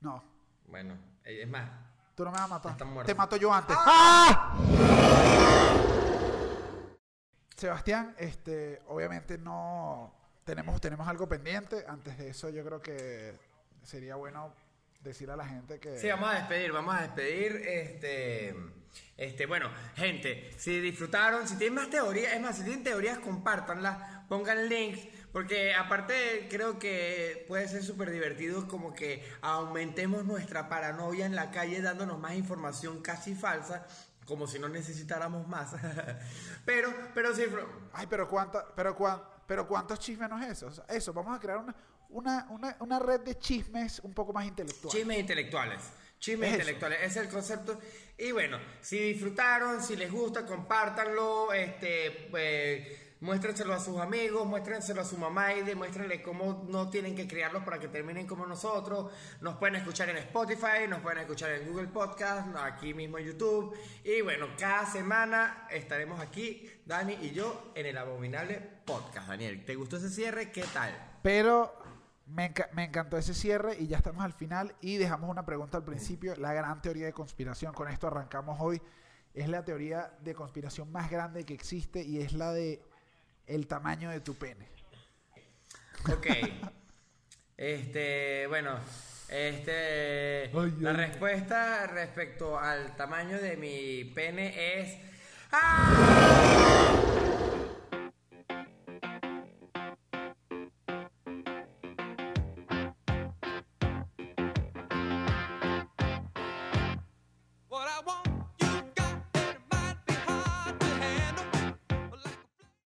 No, Bueno, eh, es más. tú no me vas a matar. Te mato yo antes. ¡Ah! Sebastián, este, obviamente no tenemos, tenemos algo pendiente. Antes de eso, yo creo que sería bueno decir a la gente que. Sí, vamos a despedir, vamos a despedir. Este, este, bueno, gente, si disfrutaron, si tienen más teorías, es más, si tienen teorías, compártanlas, pongan links, porque aparte creo que puede ser súper divertido como que aumentemos nuestra paranoia en la calle dándonos más información casi falsa, como si no necesitáramos más. [LAUGHS] pero, pero sí, Ay, pero cuánta, pero cuán- pero cuántos chismes no es eso. O sea, eso, vamos a crear una, una, una, una red de chismes un poco más intelectual. Chismes intelectuales. Chismes Es intelectuales, ese es el concepto. Y bueno, si disfrutaron, si les gusta, compártanlo, este, pues, muéstrenselo a sus amigos, muéstrenselo a su mamá y demuéstrenle cómo no tienen que criarlos para que terminen como nosotros. Nos pueden escuchar en Spotify, nos pueden escuchar en Google Podcast, aquí mismo en YouTube. Y bueno, cada semana estaremos aquí, Dani y yo, en el Abominable Podcast. Daniel, ¿te gustó ese cierre? ¿Qué tal? Pero me, me encantó ese cierre y ya estamos al final y dejamos una pregunta al principio. La gran teoría de conspiración, con esto arrancamos hoy, es la teoría de conspiración más grande que existe y es la de el tamaño de tu pene. Ok. Este, bueno, este, Ay, la ay. respuesta respecto al tamaño de mi pene es ¡Ah!